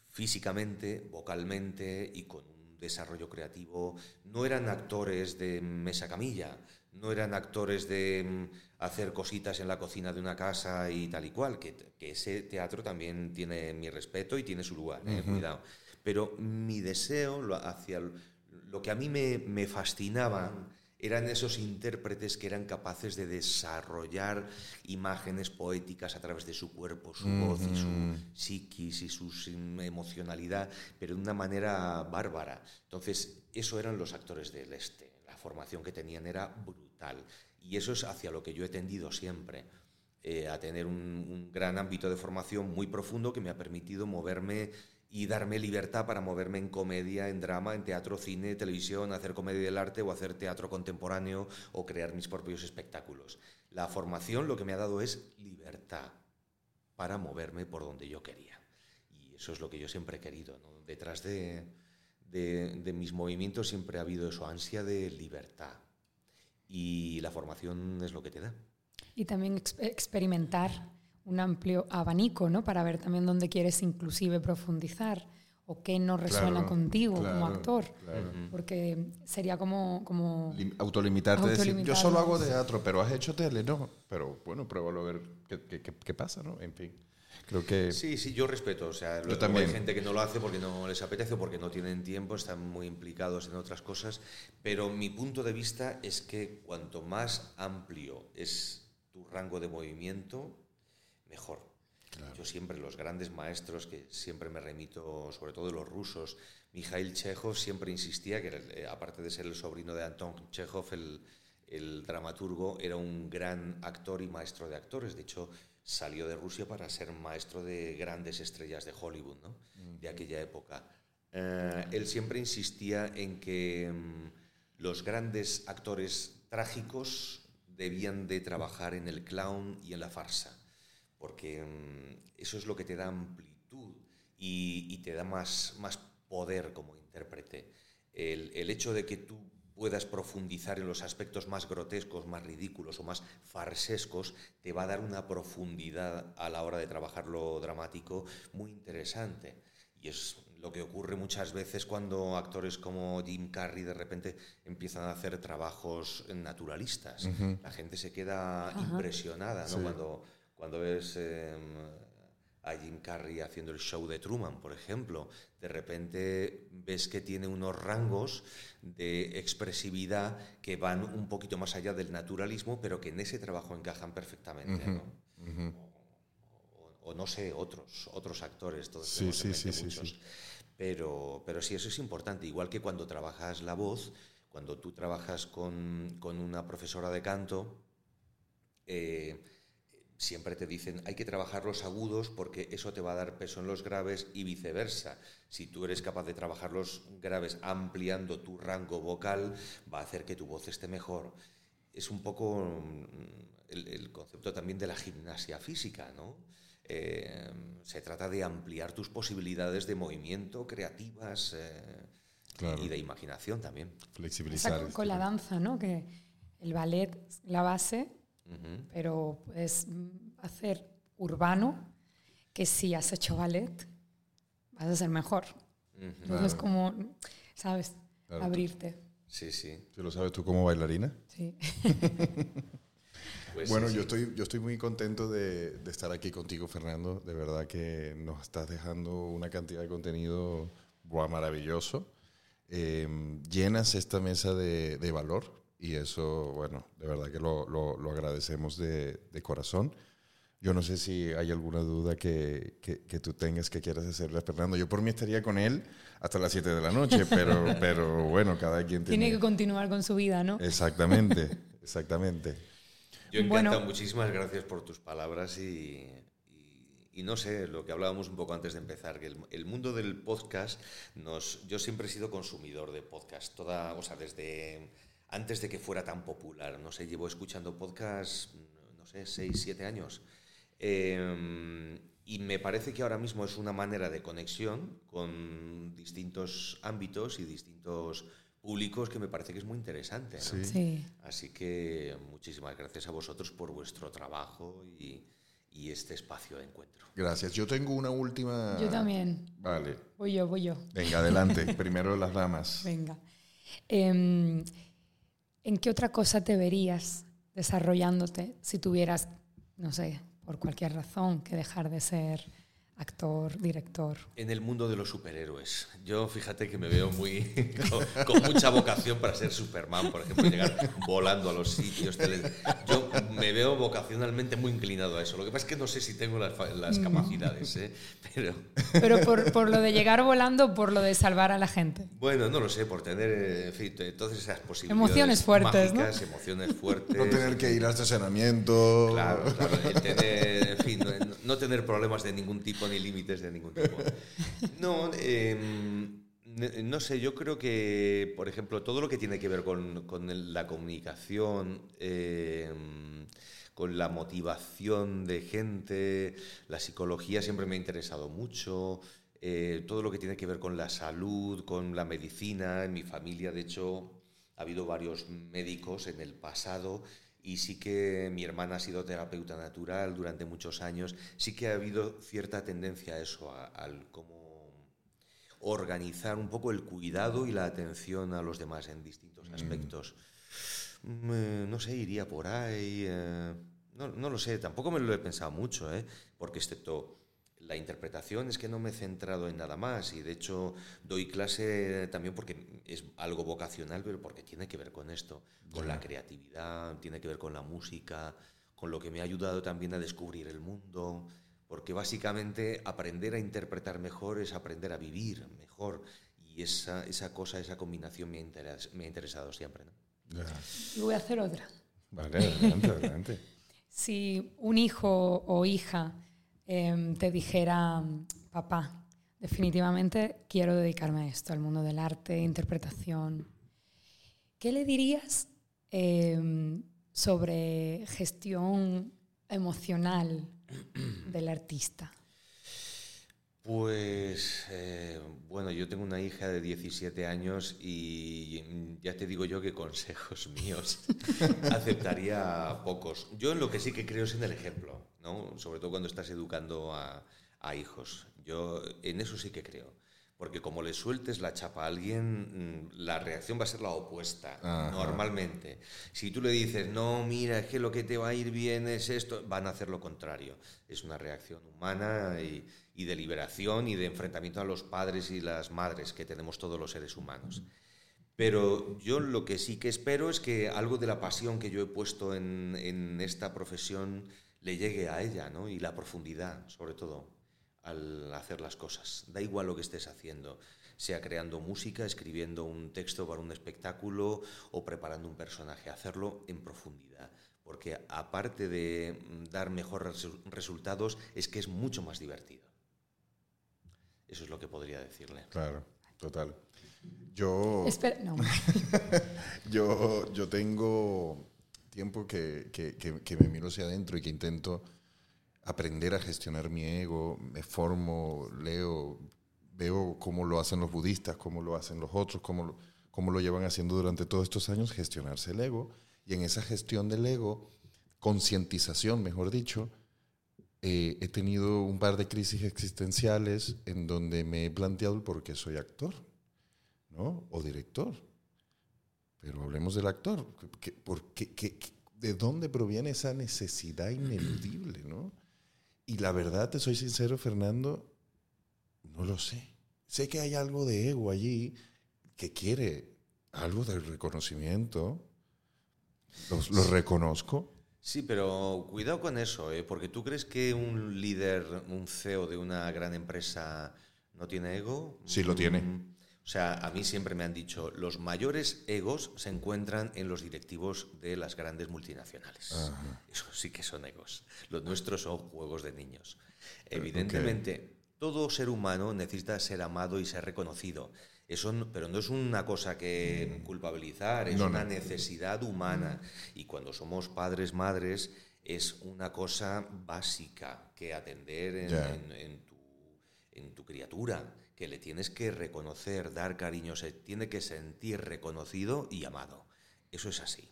físicamente, vocalmente y con un desarrollo creativo. No eran actores de mesa camilla, no eran actores de mm, hacer cositas en la cocina de una casa y tal y cual, que, ese teatro también tiene mi respeto y tiene su lugar, eh, cuidado. Pero mi deseo hacia lo que a mí me, fascinaba eran esos intérpretes que eran capaces de desarrollar imágenes poéticas a través de su cuerpo, su voz y su psiquis y su emocionalidad, pero de una manera bárbara. Entonces, eso eran los actores del este. Formación que tenían era brutal. Y eso es hacia lo que yo he tendido siempre. Eh, a tener un, gran ámbito de formación muy profundo que me ha permitido moverme y darme libertad para moverme en comedia, en drama, en teatro, cine, televisión, hacer comedia del arte o hacer teatro contemporáneo o crear mis propios espectáculos. La formación lo que me ha dado es libertad para moverme por donde yo quería. Y eso es lo que yo siempre he querido. Detrás de, de, mis movimientos siempre ha habido eso, ansia de libertad. Y la formación es lo que te da. Y también experimentar un amplio abanico, ¿no? Para ver también dónde quieres inclusive profundizar o qué no resuena contigo como actor. Porque sería como... como autolimitarte, decir, yo solo hago teatro, pero has hecho tele, ¿no? Pero bueno, pruébalo a ver qué, qué, qué, pasa, ¿no? En fin. Creo que... Sí, sí, yo respeto. O sea, yo también. hay gente que no lo hace porque no les apetece o porque no tienen tiempo, están muy implicados en otras cosas. Pero mi punto de vista es que cuanto más amplio es tu rango de movimiento, mejor. Yo siempre, los grandes maestros, que siempre me remito, sobre todo los rusos, Mikhail Chekhov siempre insistía que, eh, aparte de ser el sobrino de Anton Chekhov, el, el dramaturgo, era un gran actor y maestro de actores. De hecho, salió de Rusia para ser maestro de grandes estrellas de Hollywood, ¿no? de aquella época. Eh, él siempre insistía en que mm, los grandes actores trágicos debían de trabajar en el clown y en la farsa porque mm, eso es lo que te da amplitud y, te da más, más poder como intérprete. El, el, hecho de que tú puedas profundizar en los aspectos más grotescos, más ridículos o más farsescos, te va a dar una profundidad a la hora de trabajar lo dramático muy interesante. Y es lo que ocurre muchas veces cuando actores como Jim Carrey de repente empiezan a hacer trabajos naturalistas. La gente se queda impresionada ¿no? cuando cuando ves em, a Jim Carrey haciendo el show de Truman, por ejemplo, de repente ves que tiene unos rangos de expresividad que van un poquito más allá del naturalismo, pero que en ese trabajo encajan perfectamente. O, no sé, otros, otros actores, todos sí, sí, sí, sí, Pero, pero sí, eso es importante. Igual que cuando trabajas la voz, cuando tú trabajas con, con una profesora de canto, eh, siempre te dicen hay que trabajar los agudos porque eso te va a dar peso en los graves y viceversa. Si tú eres capaz de trabajar los graves ampliando tu rango vocal, va a hacer que tu voz esté mejor. Es un poco mm, el, concepto también de la gimnasia física, ¿no? Eh, se trata de ampliar tus posibilidades de movimiento, creativas eh, y de imaginación también. Flexibilizar. con la danza, ¿no? Que el ballet, la base, pero puedes hacer urbano, que si has hecho ballet, vas a ser mejor. Entonces, como, ¿sabes? Abrirte. Sí, sí. ¿Tú lo sabes tú como bailarina? Sí. Pues bueno, yo, Estoy, yo estoy muy contento de, de, estar aquí contigo, Fernando. De verdad que nos estás dejando una cantidad de contenido maravilloso. Em, llenas esta mesa de, de valor y eso, bueno, de verdad que lo, lo, agradecemos de, de, corazón. Yo no sé si hay alguna duda que, que, tú tengas que quieras hacerle a Fernando. Yo por mí estaría con él hasta las 7 de la noche, pero, pero bueno, cada quien tiene... Tiene que continuar con su vida, ¿no? Exactamente, exactamente. Yo encantado, bueno, muchísimas gracias por tus palabras y, y, no sé, lo que hablábamos un poco antes de empezar, que el, el, mundo del podcast, nos, yo siempre he sido consumidor de podcast, toda, o sea, desde antes de que fuera tan popular. No sé, llevo escuchando podcast, no sé, seis, siete años. Em, y me parece que ahora mismo es una manera de conexión con distintos ámbitos y distintos públicos que me parece que es muy interesante. Así que muchísimas gracias a vosotros por vuestro trabajo y, y, este espacio de encuentro. Gracias. Yo tengo una última... Yo también. Vale. Voy yo, voy yo. Venga, adelante. Primero las damas. Venga. Eh, ¿En qué otra cosa te verías desarrollándote si tuvieras, no sé, por cualquier razón, que dejar de ser actor, director? En el mundo de los superhéroes. Yo fíjate que me veo muy con, mucha vocación para ser Superman, por ejemplo, llegar volando a los sitios. Yo me veo vocacionalmente muy inclinado a eso. Lo que pasa es que no sé si tengo las, las capacidades, ¿eh? pero... Pero por, por, lo de llegar volando, por lo de salvar a la gente. Bueno, no lo sé, por tener, en fin, todas esas posibilidades. Emociones fuertes, mágicas, emociones fuertes. No tener que ir al estacionamiento. Claro, claro. Tener, en fin, no tener problemas de ningún tipo ni límites de ningún tipo. No, em, no sé, yo creo que, por ejemplo, todo lo que tiene que ver con, con la comunicación, em, con la motivación de gente, la psicología siempre me ha interesado mucho. Eh, todo lo que tiene que ver con la salud, con la medicina. En mi familia, de hecho, ha habido varios médicos en el pasado y sí que mi hermana ha sido terapeuta natural durante muchos años, sí que ha habido cierta tendencia a eso, al cómo organizar un poco el cuidado y la atención a los demás en distintos mm. aspectos. Mm, eh, no sé, iría por ahí. Eh, no, no, lo sé, tampoco me lo he pensado mucho, ¿eh? porque excepto la interpretación es que no me he centrado en nada más y de hecho doy clase también porque es algo vocacional, pero porque tiene que ver con esto, con la creatividad, tiene que ver con la música, con lo que me ha ayudado también a descubrir el mundo, porque básicamente aprender a interpretar mejor es aprender a vivir mejor y esa, esa cosa, esa combinación me ha, me ha interesado siempre. ¿no? Y voy a hacer otra. Vale, adelante, adelante. si un hijo o hija Em, te dijera, papá, definitivamente quiero dedicarme a esto, al mundo del arte, interpretación, ¿qué le dirías em, sobre gestión emocional del artista? Pues eh, bueno, yo tengo una hija de 17 años y ya te digo yo que consejos míos aceptaría pocos. Yo en lo que sí que creo es en el ejemplo. ¿no? Sobre todo cuando estás educando a, hijos. Yo en eso sí que creo. Porque como le sueltes la chapa a alguien, mm, la reacción va a ser la opuesta, normalmente. Si tú le dices, no, mira, es que lo que te va a ir bien es esto, van a hacer lo contrario. Es una reacción humana y, de liberación y de enfrentamiento a los padres y las madres que tenemos todos los seres humanos. Pero yo lo que sí que espero es que algo de la pasión que yo he puesto en, en esta profesión le llegue a ella, ¿no? Y la profundidad, sobre todo, al hacer las cosas. Da igual lo que estés haciendo, sea creando música, escribiendo un texto para un espectáculo o preparando un personaje, hacerlo en profundidad. Porque aparte de dar mejores resultados, es que es mucho más divertido. Eso es lo que podría decirle. Claro, total. Yo. no. yo, yo tengo tiempo que, que, que, me miro hacia adentro y que intento aprender a gestionar mi ego, me formo, leo, veo cómo lo hacen los budistas, cómo lo hacen los otros, cómo lo, cómo lo llevan haciendo durante todos estos años, gestionarse el ego. Y en esa gestión del ego, concientización, mejor dicho, eh, he tenido un par de crisis existenciales en donde me he planteado el por qué soy actor, ¿no? O director pero hablemos del actor. ¿De dónde proviene esa necesidad ineludible? ¿no? Y la verdad, te soy sincero, Fernando, no lo sé. Sé que hay algo de ego allí que quiere algo del reconocimiento. Lo, reconozco. Sí, pero cuidado con eso, ¿eh? porque tú crees que un líder, un CEO de una gran empresa no tiene ego. Sí, lo tiene. Mm, o sea, a mí siempre me han dicho, los mayores egos se encuentran en los directivos de las grandes multinacionales. Eso sí que son egos. Los nuestros son juegos de niños. Evidentemente, todo ser humano necesita ser amado y ser reconocido. Eso, pero no es una cosa que culpabilizar, es una necesidad humana. Y cuando somos padres, madres, es una cosa básica que atender en, tu, en tu criatura que le tienes que reconocer, dar cariño, se tiene que sentir reconocido y amado. Eso es así.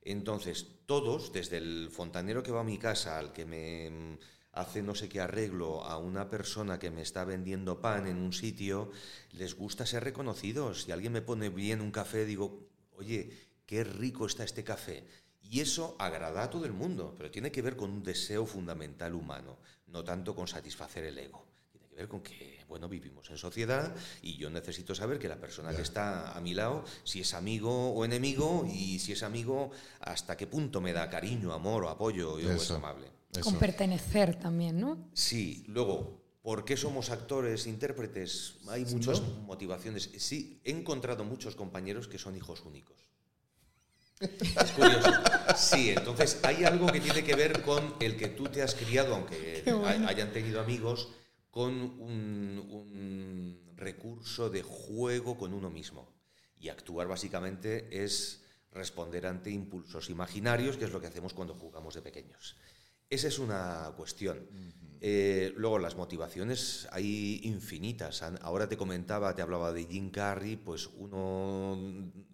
Entonces, todos, desde el fontanero que va a mi casa, al que me hace no sé qué arreglo, a una persona que me está vendiendo pan en un sitio, les gusta ser reconocidos. Si alguien me pone bien un café, digo, oye, qué rico está este café. Y eso agrada a todo el mundo, pero tiene que ver con un deseo fundamental humano, no tanto con satisfacer el ego que ver con que, bueno, vivimos en sociedad y yo necesito saber que la persona que está a mi lado, si es amigo o enemigo, y si es amigo, hasta qué punto me da cariño, amor o apoyo o es amable. Con pertenecer también, ¿no? Sí, luego, ¿por qué somos actores, intérpretes? Hay muchas motivaciones. Sí, he encontrado muchos compañeros que son hijos únicos. Es curioso. Sí, entonces hay algo que tiene que ver con el que tú te has criado, aunque hayan tenido amigos, con un, recurso de juego con uno mismo. Y actuar básicamente es responder ante impulsos imaginarios, que es lo que hacemos cuando jugamos de pequeños. Esa es una cuestión. Eh, luego, las motivaciones hay infinitas. Ahora te comentaba, te hablaba de Jim Carrey, pues uno,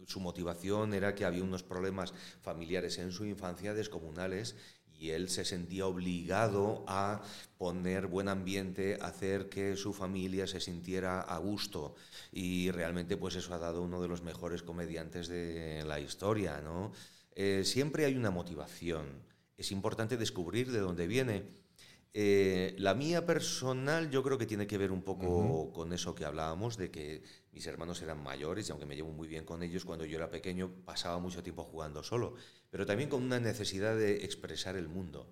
su motivación era que había unos problemas familiares en su infancia descomunales y él se sentía obligado a poner buen ambiente, hacer que su familia se sintiera a gusto y realmente pues eso ha dado uno de los mejores comediantes de la historia, ¿no? Eh, siempre hay una motivación. Es importante descubrir de dónde viene. Eh, la mía personal yo creo que tiene que ver un poco con eso que hablábamos, de que mis hermanos eran mayores y aunque me llevo muy bien con ellos, cuando yo era pequeño pasaba mucho tiempo jugando solo, pero también con una necesidad de expresar el mundo,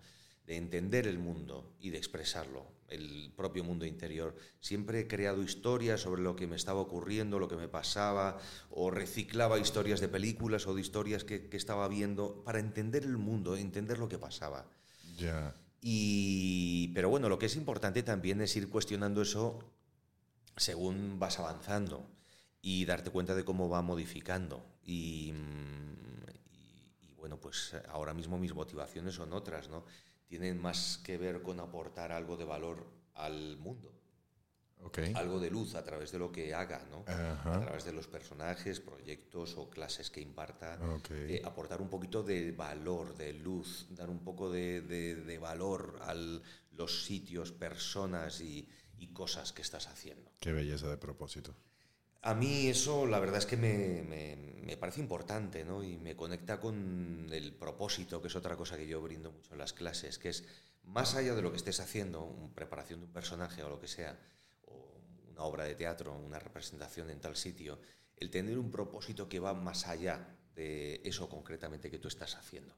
de entender el mundo y de expresarlo, el propio mundo interior. Siempre he creado historias sobre lo que me estaba ocurriendo, lo que me pasaba, o reciclaba historias de películas o de historias que, estaba viendo para entender el mundo, entender lo que pasaba. Ya. Y, pero bueno, lo que es importante también es ir cuestionando eso según vas avanzando y darte cuenta de cómo va modificando. Y, y, bueno, pues ahora mismo mis motivaciones son otras, ¿no? Tienen más que ver con aportar algo de valor al mundo algo de luz a través de lo que haga, ¿no? a través de los personajes, proyectos o clases que imparta, eh, aportar un poquito de valor, de luz, dar un poco de, valor a los sitios, personas y, cosas que estás haciendo. Qué belleza de propósito. A mí eso la verdad es que me, parece importante ¿no? y me conecta con el propósito, que es otra cosa que yo brindo mucho en las clases, que es más allá de lo que estés haciendo, preparación de un personaje o lo que sea, obra de teatro, una representación en tal sitio, el tener un propósito que va más allá de eso concretamente que tú estás haciendo.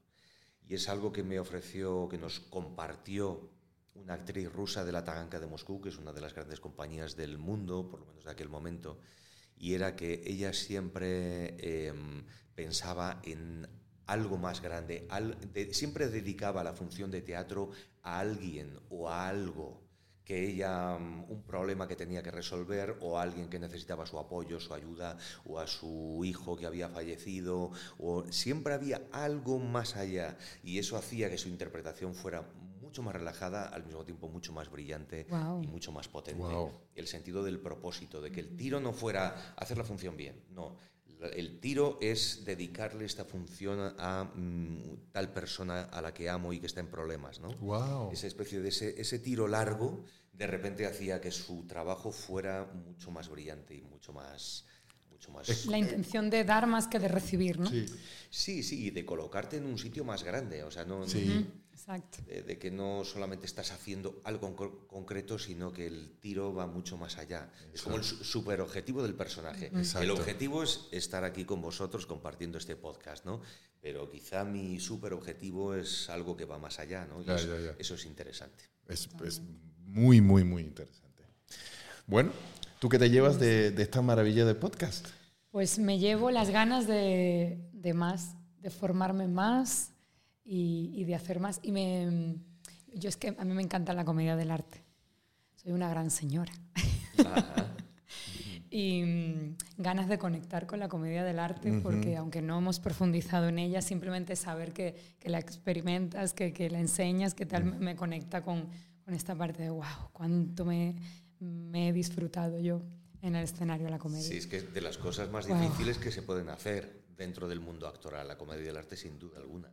Y es algo que me ofreció, que nos compartió una actriz rusa de la Taganka de Moscú, que es una de las grandes compañías del mundo, por lo menos de aquel momento, y era que ella siempre em, pensaba en algo más grande, siempre dedicaba la función de teatro a alguien o a algo que ella mm, un problema que tenía que resolver o alguien que necesitaba su apoyo, su ayuda o a su hijo que había fallecido o siempre había algo más allá y eso hacía que su interpretación fuera mucho más relajada, al mismo tiempo mucho más brillante y mucho más potente. El sentido del propósito, de que el tiro no fuera hacer la función bien, no, el tiro es dedicarle esta función a mm, tal persona a la que amo y que está en problemas, ¿no? Esa especie de ese, tiro largo de repente hacía que su trabajo fuera mucho más brillante y mucho más... Mucho más la intención de dar más que de recibir, ¿no? Sí, sí, sí y de colocarte en un sitio más grande, o sea, no... Sí. Exacto. De, que no solamente estás haciendo algo concreto, sino que el tiro va mucho más allá. Es como el super objetivo del personaje. El objetivo es estar aquí con vosotros compartiendo este podcast, ¿no? Pero quizá mi super objetivo es algo que va más allá, ¿no? eso, es interesante. Es, muy, muy, muy interesante. Bueno, ¿tú qué te llevas de, esta maravilla de podcast? Pues me llevo las ganas de, de más, de formarme más, y, de hacer más. Y me, yo es que a mí me encanta la comedia del arte. Soy una gran señora. y mm, ganas de conectar con la comedia del arte, porque aunque no hemos profundizado en ella, simplemente saber que, que la experimentas, que, que, la enseñas, que tal, me conecta con, con, esta parte de, wow, cuánto me, me, he disfrutado yo en el escenario de la comedia. Sí, es que de las cosas más difíciles que se pueden hacer dentro del mundo actoral, la comedia del arte sin duda alguna.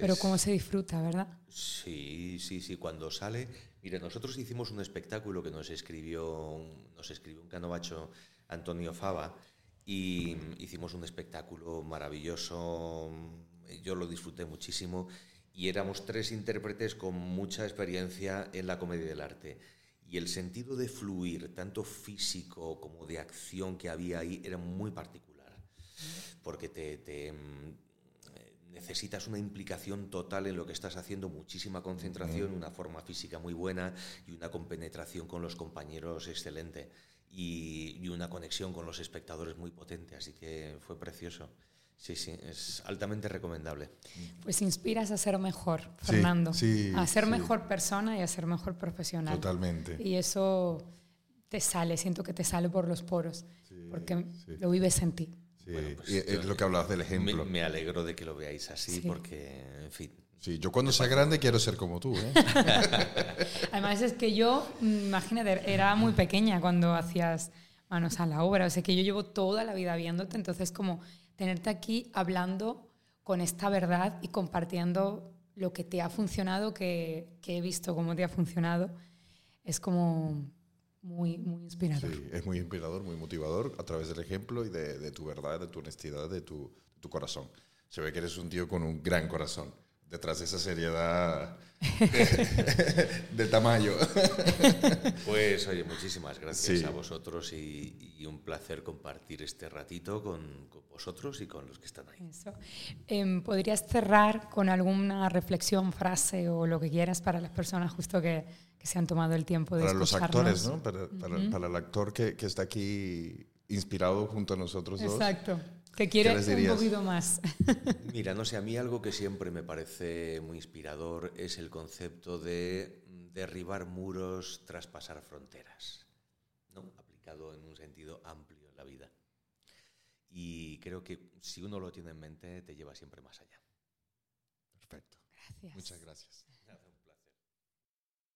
Pero cómo se disfruta, ¿verdad? Sí, sí, sí. Cuando sale... Mire, nosotros hicimos un espectáculo que nos escribió, nos escribió un canovacho Antonio Fava y hicimos un espectáculo maravilloso. Yo lo disfruté muchísimo y éramos tres intérpretes con mucha experiencia en la comedia del arte. Y el sentido de fluir, tanto físico como de acción que había ahí, era muy particular. Porque te, mm, necesitas una implicación total en lo que estás haciendo, muchísima concentración, una forma física muy buena y una compenetración con los compañeros excelente y, y, una conexión con los espectadores muy potente, así que fue precioso. Sí, sí, es altamente recomendable. Pues inspiras a ser mejor, Fernando. Sí, a ser mejor persona y a ser mejor profesional. Totalmente. Y eso te sale, siento que te sale por los poros, porque lo vives en ti. Pues y es lo que hablabas del ejemplo. Me, alegro de que lo veáis así, porque, en fin. Sí, yo cuando sea grande quiero ser como tú. ¿eh? Además es que yo, imagínate, era muy pequeña cuando hacías manos a la obra, o sea que yo llevo toda la vida viéndote, entonces como tenerte aquí hablando con esta verdad y compartiendo lo que te ha funcionado, que, que he visto cómo te ha funcionado, es como muy, muy inspirador. Sí, es muy inspirador, muy motivador a través del ejemplo y de, de tu verdad, de tu honestidad, de tu, de tu corazón. Se ve que eres un tío con un gran corazón detrás de esa seriedad de, tamaño. Pues oye, muchísimas gracias a vosotros y, un placer compartir este ratito con, vosotros y con los que están ahí. Em, ¿Podrías cerrar con alguna reflexión, frase o lo que quieras para las personas justo que, se han tomado el tiempo de Para los actores, ¿no? Para, para, el actor que, que, está aquí inspirado junto a nosotros dos. Exacto que quiere un poquito más. Mira, no sé, a mí algo que siempre me parece muy inspirador es el concepto de derribar muros, traspasar fronteras, ¿no? aplicado en un sentido amplio en la vida. Y creo que si uno lo tiene en mente, te lleva siempre más allá. Perfecto. Muchas gracias.